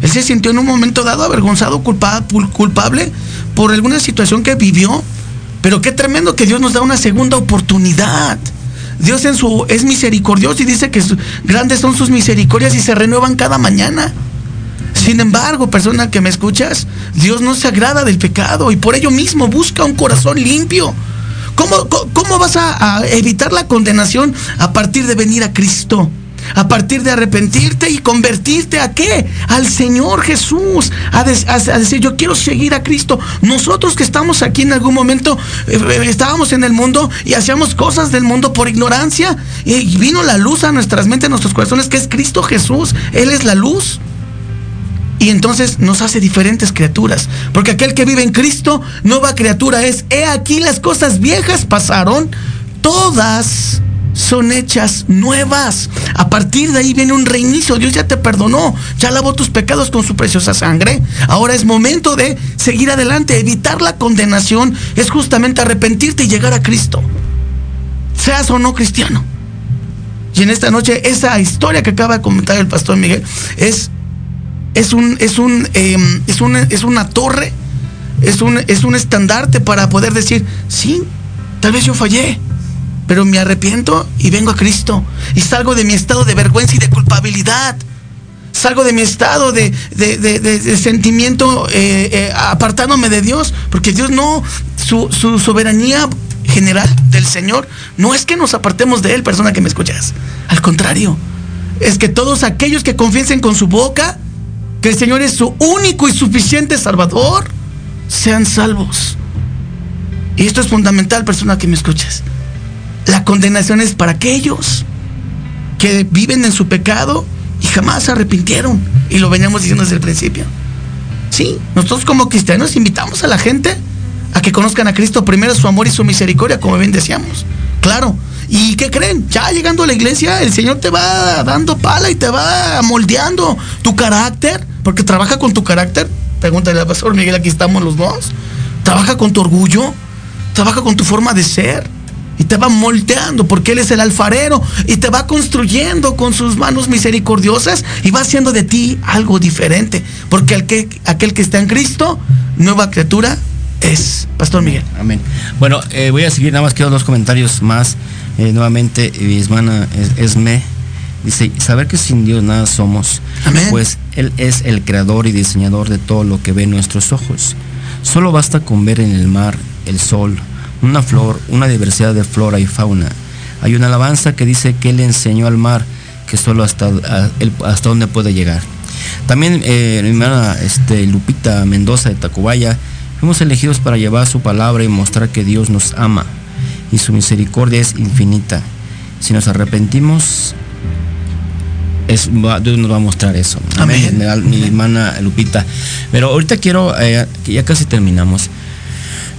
Speaker 4: Él se sintió en un momento dado avergonzado, culpable por alguna situación que vivió pero qué tremendo que Dios nos da una segunda oportunidad. Dios en su es misericordioso y dice que grandes son sus misericordias y se renuevan cada mañana. Sin embargo, persona que me escuchas, Dios no se agrada del pecado y por ello mismo busca un corazón limpio. ¿Cómo, cómo vas a evitar la condenación a partir de venir a Cristo? A partir de arrepentirte y convertirte a qué? Al Señor Jesús, a, decir, yo quiero seguir a Cristo. Nosotros que estamos aquí en algún momento, eh, eh, estábamos en el mundo y hacíamos cosas del mundo por ignorancia y vino la luz a nuestras mentes, a nuestros corazones, que es Cristo Jesús. Él es la luz. Y entonces nos hace diferentes criaturas. Porque aquel que vive en Cristo, nueva criatura es. He aquí las cosas viejas pasaron, todas son hechas nuevas. A partir de ahí viene un reinicio. Dios ya te perdonó, ya lavó tus pecados con su preciosa sangre. Ahora es momento de seguir adelante. Evitar la condenación es justamente arrepentirte y llegar a Cristo. Seas o no cristiano. Y en esta noche, esa historia que acaba de comentar el pastor Miguel es, es, un, es, un, em, es, una, es una torre, es un, es un estandarte para poder decir, sí, tal vez yo fallé, pero me arrepiento y vengo a Cristo y salgo de mi estado de vergüenza y de culpabilidad. Salgo de mi estado de, sentimiento eh, eh, apartándome de Dios, porque Dios no, su, su soberanía general del Señor no es que nos apartemos de Él, persona que me escuchas. Al contrario, es que todos aquellos que confiesen con su boca que el Señor es su único y suficiente Salvador, sean salvos. Y esto es fundamental, persona que me escuchas. La condenación es para aquellos que viven en su pecado y jamás se arrepintieron. Y lo veníamos diciendo desde el principio. Sí, nosotros como cristianos invitamos a la gente a que conozcan a Cristo primero su amor y su misericordia, como bien decíamos. Claro. ¿Y qué creen? Ya llegando a la iglesia, el Señor te va dando pala y te va moldeando tu carácter, porque trabaja con tu carácter. Pregúntale al pastor Miguel, aquí estamos los dos. Trabaja con tu orgullo, trabaja con tu forma de ser y te va moldeando porque Él es el alfarero y te va construyendo con sus manos misericordiosas y va haciendo de ti algo diferente. Porque aquel que, aquel que está en Cristo, nueva criatura es. Pastor Miguel.
Speaker 3: Amén. Bueno, eh, voy a seguir nada más quiero dos comentarios más. Eh, nuevamente, mi hermana Esme dice, saber que sin Dios nada somos. Amén. Pues Él es el creador y diseñador de todo lo que ve nuestros ojos. Solo basta con ver en el mar el sol, una flor, una diversidad de flora y fauna. Hay una alabanza que dice que Él enseñó al mar que solo hasta, hasta dónde puede llegar. También eh, mi hermana este, Lupita Mendoza de Tacubaya, fuimos elegidos para llevar su palabra y mostrar que Dios nos ama y su misericordia es infinita. Si nos arrepentimos, es, Dios nos va a mostrar eso. Amén. Mi, hermana Lupita. Pero ahorita quiero, eh, que ya casi terminamos.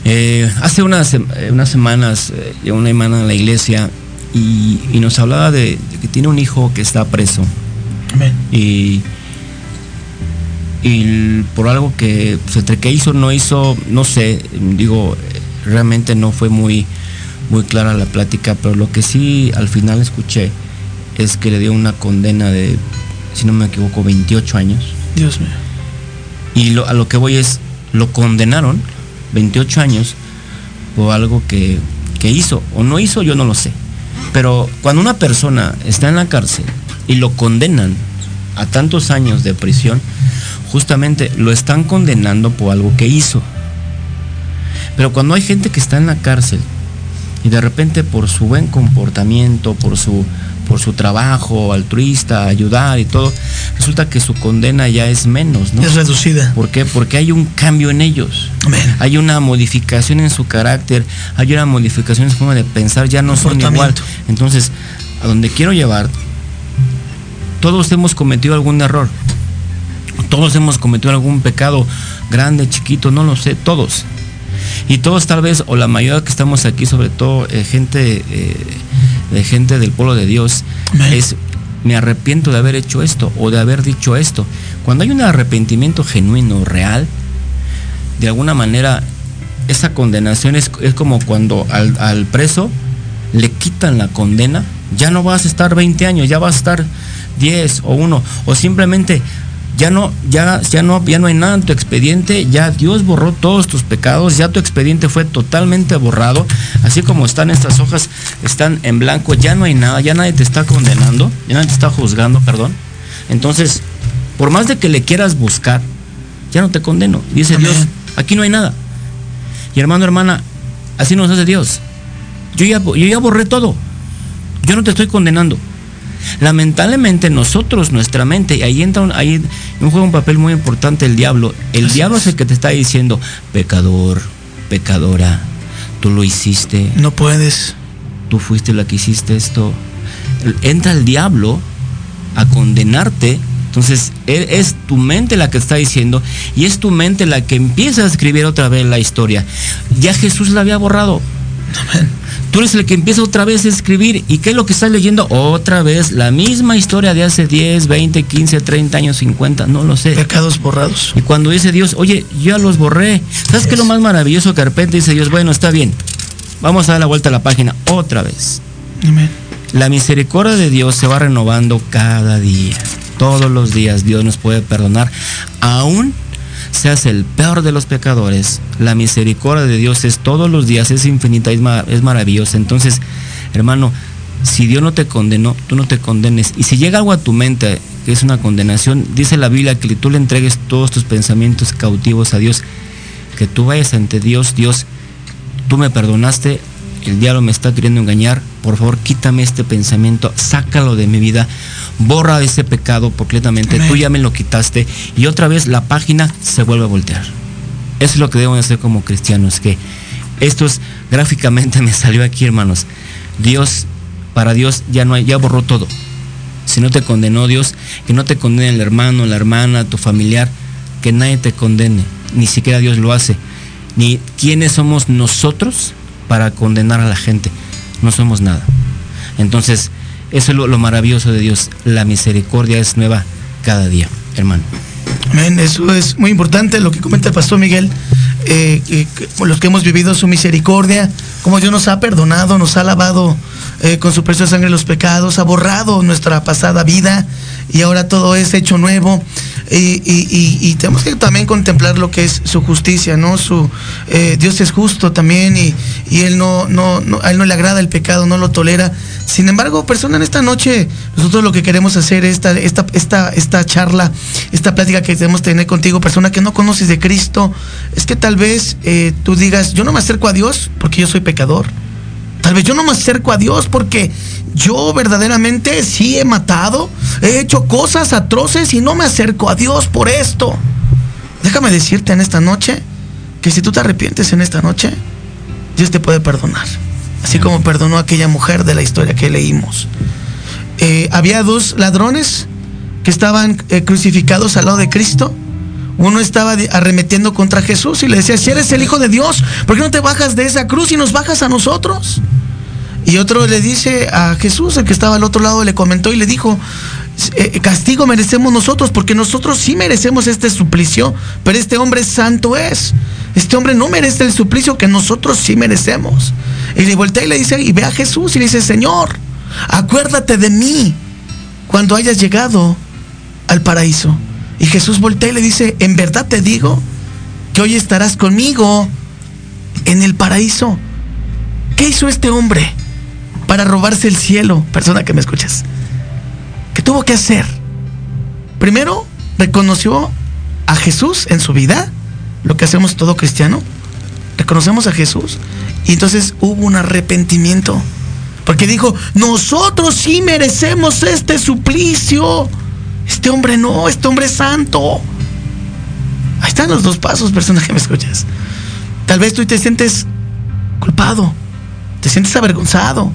Speaker 3: Eh, hace unas, eh, unas semanas, eh, una hermana en la iglesia y, nos hablaba de, que tiene un hijo que está preso. Y, y por algo que, pues, entre que hizo, no hizo, no sé, digo, realmente no fue muy, muy clara la plática, pero lo que sí al final escuché es que le dio una condena de, si no me equivoco, 28 años.
Speaker 4: Dios mío.
Speaker 3: Y a lo que voy es, lo condenaron 28 años por algo que, hizo o no hizo, yo no lo sé. Pero cuando una persona está en la cárcel y lo condenan a tantos años de prisión, justamente lo están condenando por algo que hizo. Pero cuando hay gente que está en la cárcel y de repente por su buen comportamiento, por su por su trabajo altruista, ayudar y todo, resulta que su condena ya es menos, ¿no?
Speaker 4: Es reducida.
Speaker 3: ¿Por qué? Porque hay un cambio en ellos. Hay una modificación en su carácter, hay una modificación en su forma de pensar, ya no son igual. Entonces, a donde quiero llevar, todos hemos cometido algún error. Todos hemos cometido algún pecado grande, chiquito, no lo sé, todos. Y todos tal vez, o la mayoría que estamos aquí, sobre todo eh, gente eh, de gente del pueblo de Dios es me arrepiento de haber hecho esto o de haber dicho esto. Cuando hay un arrepentimiento genuino, real, de alguna manera esa condenación es, como cuando al, al, preso le quitan la condena, ya no vas a estar 20 años, ya vas a estar 10 o 1, o simplemente ya no, ya, ya no, ya no hay nada en tu expediente, ya Dios borró todos tus pecados, ya tu expediente fue totalmente borrado, así como están estas hojas, están en blanco, ya no hay nada, ya nadie te está condenando, ya nadie te está juzgando, perdón. Entonces, por más de que le quieras buscar, ya no te condeno. Dice Dios, aquí no hay nada. Y hermano, hermana, así nos hace Dios. Yo ya, yo ya borré todo. Yo no te estoy condenando. Lamentablemente nosotros, nuestra mente, ahí entra un, ahí juega un papel muy importante el diablo. El diablo es el que te está diciendo, pecador, pecadora, tú lo hiciste.
Speaker 4: No puedes.
Speaker 3: Tú fuiste la que hiciste esto. Entra el diablo a condenarte. Entonces es tu mente la que está diciendo y es tu mente la que empieza a escribir otra vez la historia. Ya Jesús la había borrado. Amén. Tú eres el que empieza otra vez a escribir. ¿Y qué es lo que estás leyendo? Otra vez la misma historia de hace 10, 20, 15, 30 años, 50, no lo sé.
Speaker 4: Pecados borrados.
Speaker 3: Y cuando dice Dios, oye, ya los borré. ¿Sabes qué es lo más maravilloso que de repente dice Dios, bueno, está bien. Vamos a dar la vuelta a la página otra vez. La misericordia de Dios se va renovando cada día. Todos los días Dios nos puede perdonar. Aún seas el peor de los pecadores, la misericordia de Dios es todos los días, es infinita, es, maravillosa. Entonces, hermano, si Dios no te condenó, tú no te condenes. Y si llega algo a tu mente que es una condenación, dice la Biblia que tú le entregues todos tus pensamientos cautivos a Dios, que tú vayas ante Dios, Dios, tú me perdonaste, el diablo me está queriendo engañar, por favor quítame este pensamiento, sácalo de mi vida, borra ese pecado completamente, tú ya me lo quitaste y otra vez la página se vuelve a voltear. Eso es lo que debemos hacer como cristianos, que esto es, gráficamente me salió aquí hermanos, Dios, para Dios ya no hay, ya borró todo. Si no te condenó Dios, que no te condene el hermano, la hermana, tu familiar, que nadie te condene, ni siquiera Dios lo hace. Ni quiénes somos nosotros para condenar a la gente. No somos nada. Entonces, eso es lo, maravilloso de Dios. La misericordia es nueva cada día, hermano.
Speaker 4: Amén, eso es muy importante lo que comenta el pastor Miguel. Eh, los que hemos vivido su misericordia, como Dios nos ha perdonado, nos ha lavado eh, con su preciosa sangre los pecados, ha borrado nuestra pasada vida y ahora todo es hecho nuevo. Y, tenemos que también contemplar lo que es su justicia, ¿no? Su, eh, Dios es justo también y, él no, a Él no le agrada el pecado, no lo tolera. Sin embargo, persona, en esta noche nosotros lo que queremos hacer, esta, esta, esta, esta charla, esta plática que queremos tener contigo, persona que no conoces de Cristo, es que tal vez eh, tú digas, yo no me acerco a Dios porque yo soy pecador. Tal vez yo no me acerco a Dios porque yo verdaderamente sí he matado, he hecho cosas atroces y no me acerco a Dios por esto. Déjame decirte en esta noche que si tú te arrepientes en esta noche, Dios te puede perdonar. Así como perdonó a aquella mujer de la historia que leímos. Eh, había dos ladrones que estaban eh, crucificados al lado de Cristo. Uno estaba arremetiendo contra Jesús y le decía, si eres el Hijo de Dios, ¿por qué no te bajas de esa cruz y nos bajas a nosotros? Y otro le dice a Jesús, el que estaba al otro lado, le comentó y le dijo, eh, castigo merecemos nosotros, porque nosotros sí merecemos este suplicio, pero este hombre santo es. Este hombre no merece el suplicio que nosotros sí merecemos. Y le voltea y le dice, y ve a Jesús y le dice, Señor, acuérdate de mí cuando hayas llegado al paraíso. Y Jesús voltea y le dice, en verdad te digo que hoy estarás conmigo en el paraíso. ¿Qué hizo este hombre para robarse el cielo? Persona que me escuchas. ¿Qué tuvo que hacer? Primero, reconoció a Jesús en su vida, lo que hacemos todo cristiano. Reconocemos a Jesús. Y entonces hubo un arrepentimiento. Porque dijo, nosotros sí merecemos este suplicio. Este hombre no, este hombre es santo. Ahí están los dos pasos, persona que me escuchas. Tal vez tú te sientes culpado, te sientes avergonzado.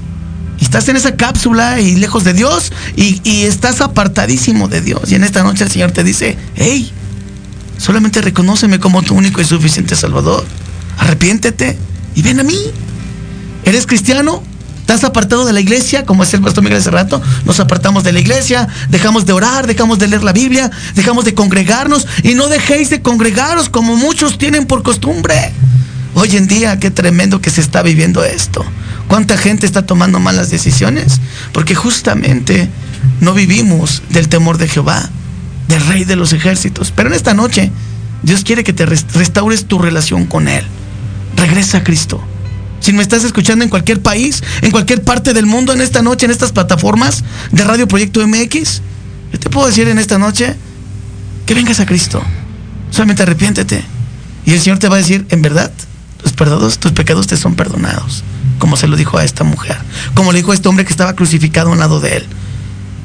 Speaker 4: Y estás en esa cápsula y lejos de Dios y, estás apartadísimo de Dios. Y en esta noche el Señor te dice, hey, solamente reconóceme como tu único y suficiente Salvador. Arrepiéntete y ven a mí. ¿Eres cristiano? ¿Estás apartado de la iglesia? Como decía el pastor Miguel hace rato, nos apartamos de la iglesia, dejamos de orar, dejamos de leer la Biblia, dejamos de congregarnos y no dejéis de congregaros como muchos tienen por costumbre. Hoy en día, qué tremendo que se está viviendo esto. ¿Cuánta gente está tomando malas decisiones? Porque justamente no vivimos del temor de Jehová, del Rey de los ejércitos. Pero en esta noche, Dios quiere que te restaures tu relación con Él. Regresa a Cristo si me estás escuchando en cualquier país, en cualquier parte del mundo, en esta noche, en estas plataformas de Radio Proyecto MX, yo te puedo decir en esta noche que vengas a Cristo. Solamente arrepiéntete. Y el Señor te va a decir, en verdad, tus, perdonados, tus pecados te son perdonados. Como se lo dijo a esta mujer. Como le dijo a este hombre que estaba crucificado a un lado de él.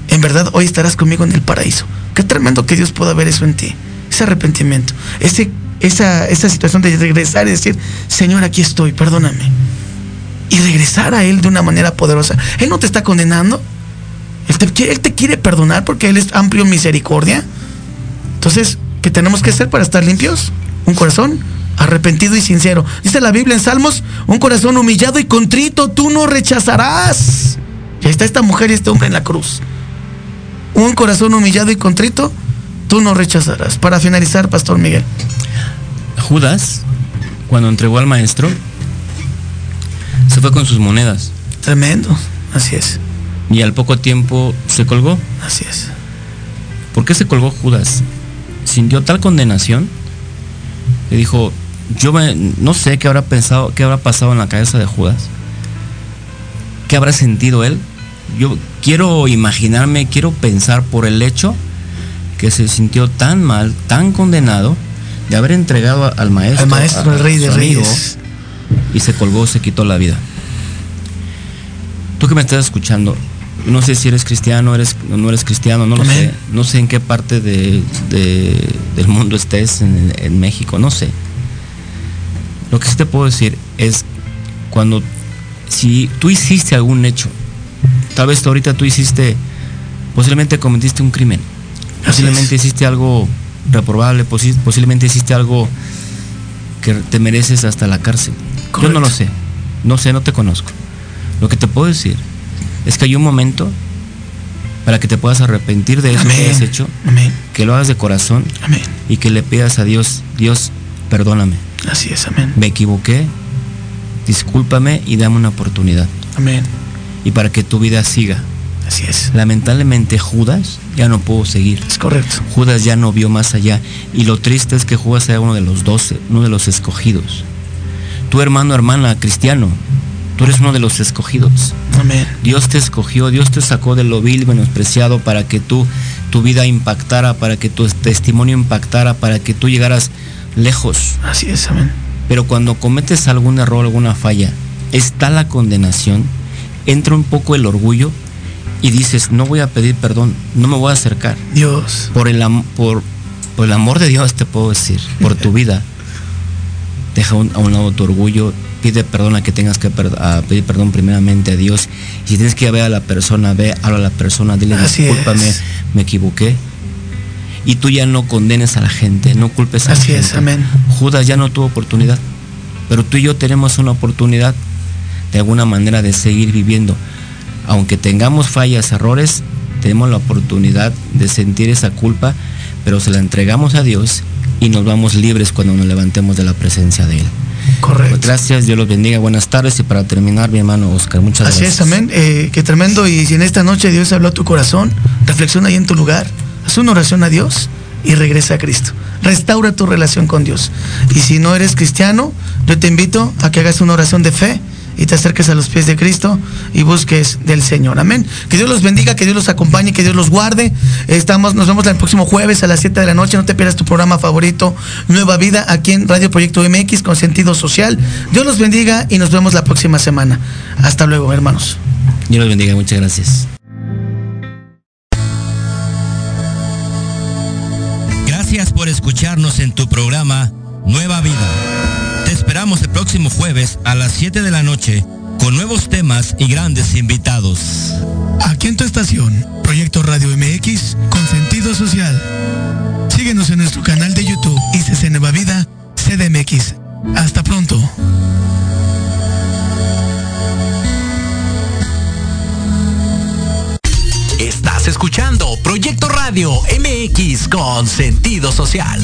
Speaker 4: En verdad, hoy estarás conmigo en el paraíso. Qué tremendo que Dios pueda ver eso en ti. Ese arrepentimiento. Esa, esa situación de regresar y decir, Señor, aquí estoy, perdóname. Y regresar a Él de una manera poderosa. Él no te está condenando. Él te, él te quiere perdonar porque Él es amplio en misericordia. Entonces, ¿qué tenemos que hacer para estar limpios? Un corazón arrepentido y sincero. Dice la Biblia en Salmos, un corazón humillado y contrito tú no rechazarás. Y ahí está esta mujer y este hombre en la cruz. Un corazón humillado y contrito tú no rechazarás. Para finalizar, Pastor Miguel.
Speaker 3: Judas, cuando entregó al maestro, se fue con sus monedas.
Speaker 4: Tremendo, así es.
Speaker 3: Y al poco tiempo se colgó.
Speaker 4: Así es.
Speaker 3: ¿Por qué se colgó Judas? Sintió tal condenación que dijo, yo no sé qué habrá pensado, qué habrá pasado en la cabeza de Judas. ¿Qué habrá sentido él? Yo quiero imaginarme, quiero pensar por el hecho que se sintió tan mal, tan condenado de haber entregado al maestro,
Speaker 4: al maestro, rey de reyes,
Speaker 3: y se colgó, se quitó la vida. Tú que me estás escuchando, no sé si eres cristiano, eres, no eres cristiano, no lo sé. No sé en qué parte de, del mundo estés, en, en, México, no sé. Lo que sí te puedo decir es cuando, si tú hiciste algún hecho, tal vez ahorita tú hiciste, posiblemente cometiste un crimen, posiblemente hiciste algo reprobable, posiblemente hiciste algo que te mereces hasta la cárcel. Yo no lo sé, no sé, no te conozco. Lo que te puedo decir es que hay un momento para que te puedas arrepentir de eso que has hecho, que lo hagas de corazón y que le pidas a Dios, Dios, perdóname.
Speaker 4: Así es, amén.
Speaker 3: Me equivoqué, discúlpame y dame una oportunidad.
Speaker 4: Amén.
Speaker 3: Y para que tu vida siga.
Speaker 4: Así es.
Speaker 3: Lamentablemente Judas ya no pudo seguir.
Speaker 4: Es correcto.
Speaker 3: Judas ya no vio más allá. Y lo triste es que Judas era uno de los doce, uno de los escogidos. Tu hermano, hermana, cristiano, Tú eres uno de los escogidos.
Speaker 4: Amén.
Speaker 3: Dios te escogió, Dios te sacó de lo vil, menospreciado, para que tú, tu vida impactara, para que tu testimonio impactara, para que tú llegaras lejos.
Speaker 4: Así es, amén.
Speaker 3: Pero cuando cometes algún error, alguna falla, está la condenación, entra un poco el orgullo y dices, no voy a pedir perdón, no me voy a acercar.
Speaker 4: Dios.
Speaker 3: Por el, por, por el amor de Dios te puedo decir, por tu vida. Deja a un lado tu orgullo, pide perdón a que tengas que pedir perdón primeramente a Dios. Y si tienes que ir a ver a la persona, ve, habla a la persona, dile discúlpame, me equivoqué. Y tú ya no condenes a la gente, no culpes a
Speaker 4: Así
Speaker 3: la
Speaker 4: es,
Speaker 3: gente.
Speaker 4: amén.
Speaker 3: Judas ya no tuvo oportunidad, pero tú y yo tenemos una oportunidad de alguna manera de seguir viviendo. Aunque tengamos fallas, errores, tenemos la oportunidad de sentir esa culpa, pero se la entregamos a Dios y nos vamos libres cuando nos levantemos de la presencia de Él.
Speaker 4: Correcto.
Speaker 3: Gracias, Dios los bendiga. Buenas tardes y para terminar, mi hermano Oscar, muchas
Speaker 4: Así
Speaker 3: gracias.
Speaker 4: es, amén. Eh, qué tremendo. Y si en esta noche Dios habló a tu corazón, reflexiona ahí en tu lugar, haz una oración a Dios y regresa a Cristo. Restaura tu relación con Dios. Y si no eres cristiano, yo te invito a que hagas una oración de fe y te acerques a los pies de Cristo y busques del Señor. Amén. Que Dios los bendiga, que Dios los acompañe, que Dios los guarde. Estamos, nos vemos el próximo jueves a las 7 de la noche. No te pierdas tu programa favorito, Nueva Vida, aquí en Radio Proyecto MX con sentido social. Dios los bendiga y nos vemos la próxima semana. Hasta luego, hermanos.
Speaker 3: Dios los bendiga, muchas gracias.
Speaker 1: Gracias por escucharnos en tu programa Nueva Vida. Te esperamos el próximo jueves a las 7 de la noche con nuevos temas y grandes invitados.
Speaker 4: Aquí en tu estación, Proyecto Radio MX con sentido social. Síguenos en nuestro canal de YouTube ICC Nueva Vida CDMX. Hasta pronto.
Speaker 1: Estás escuchando Proyecto Radio MX con sentido social.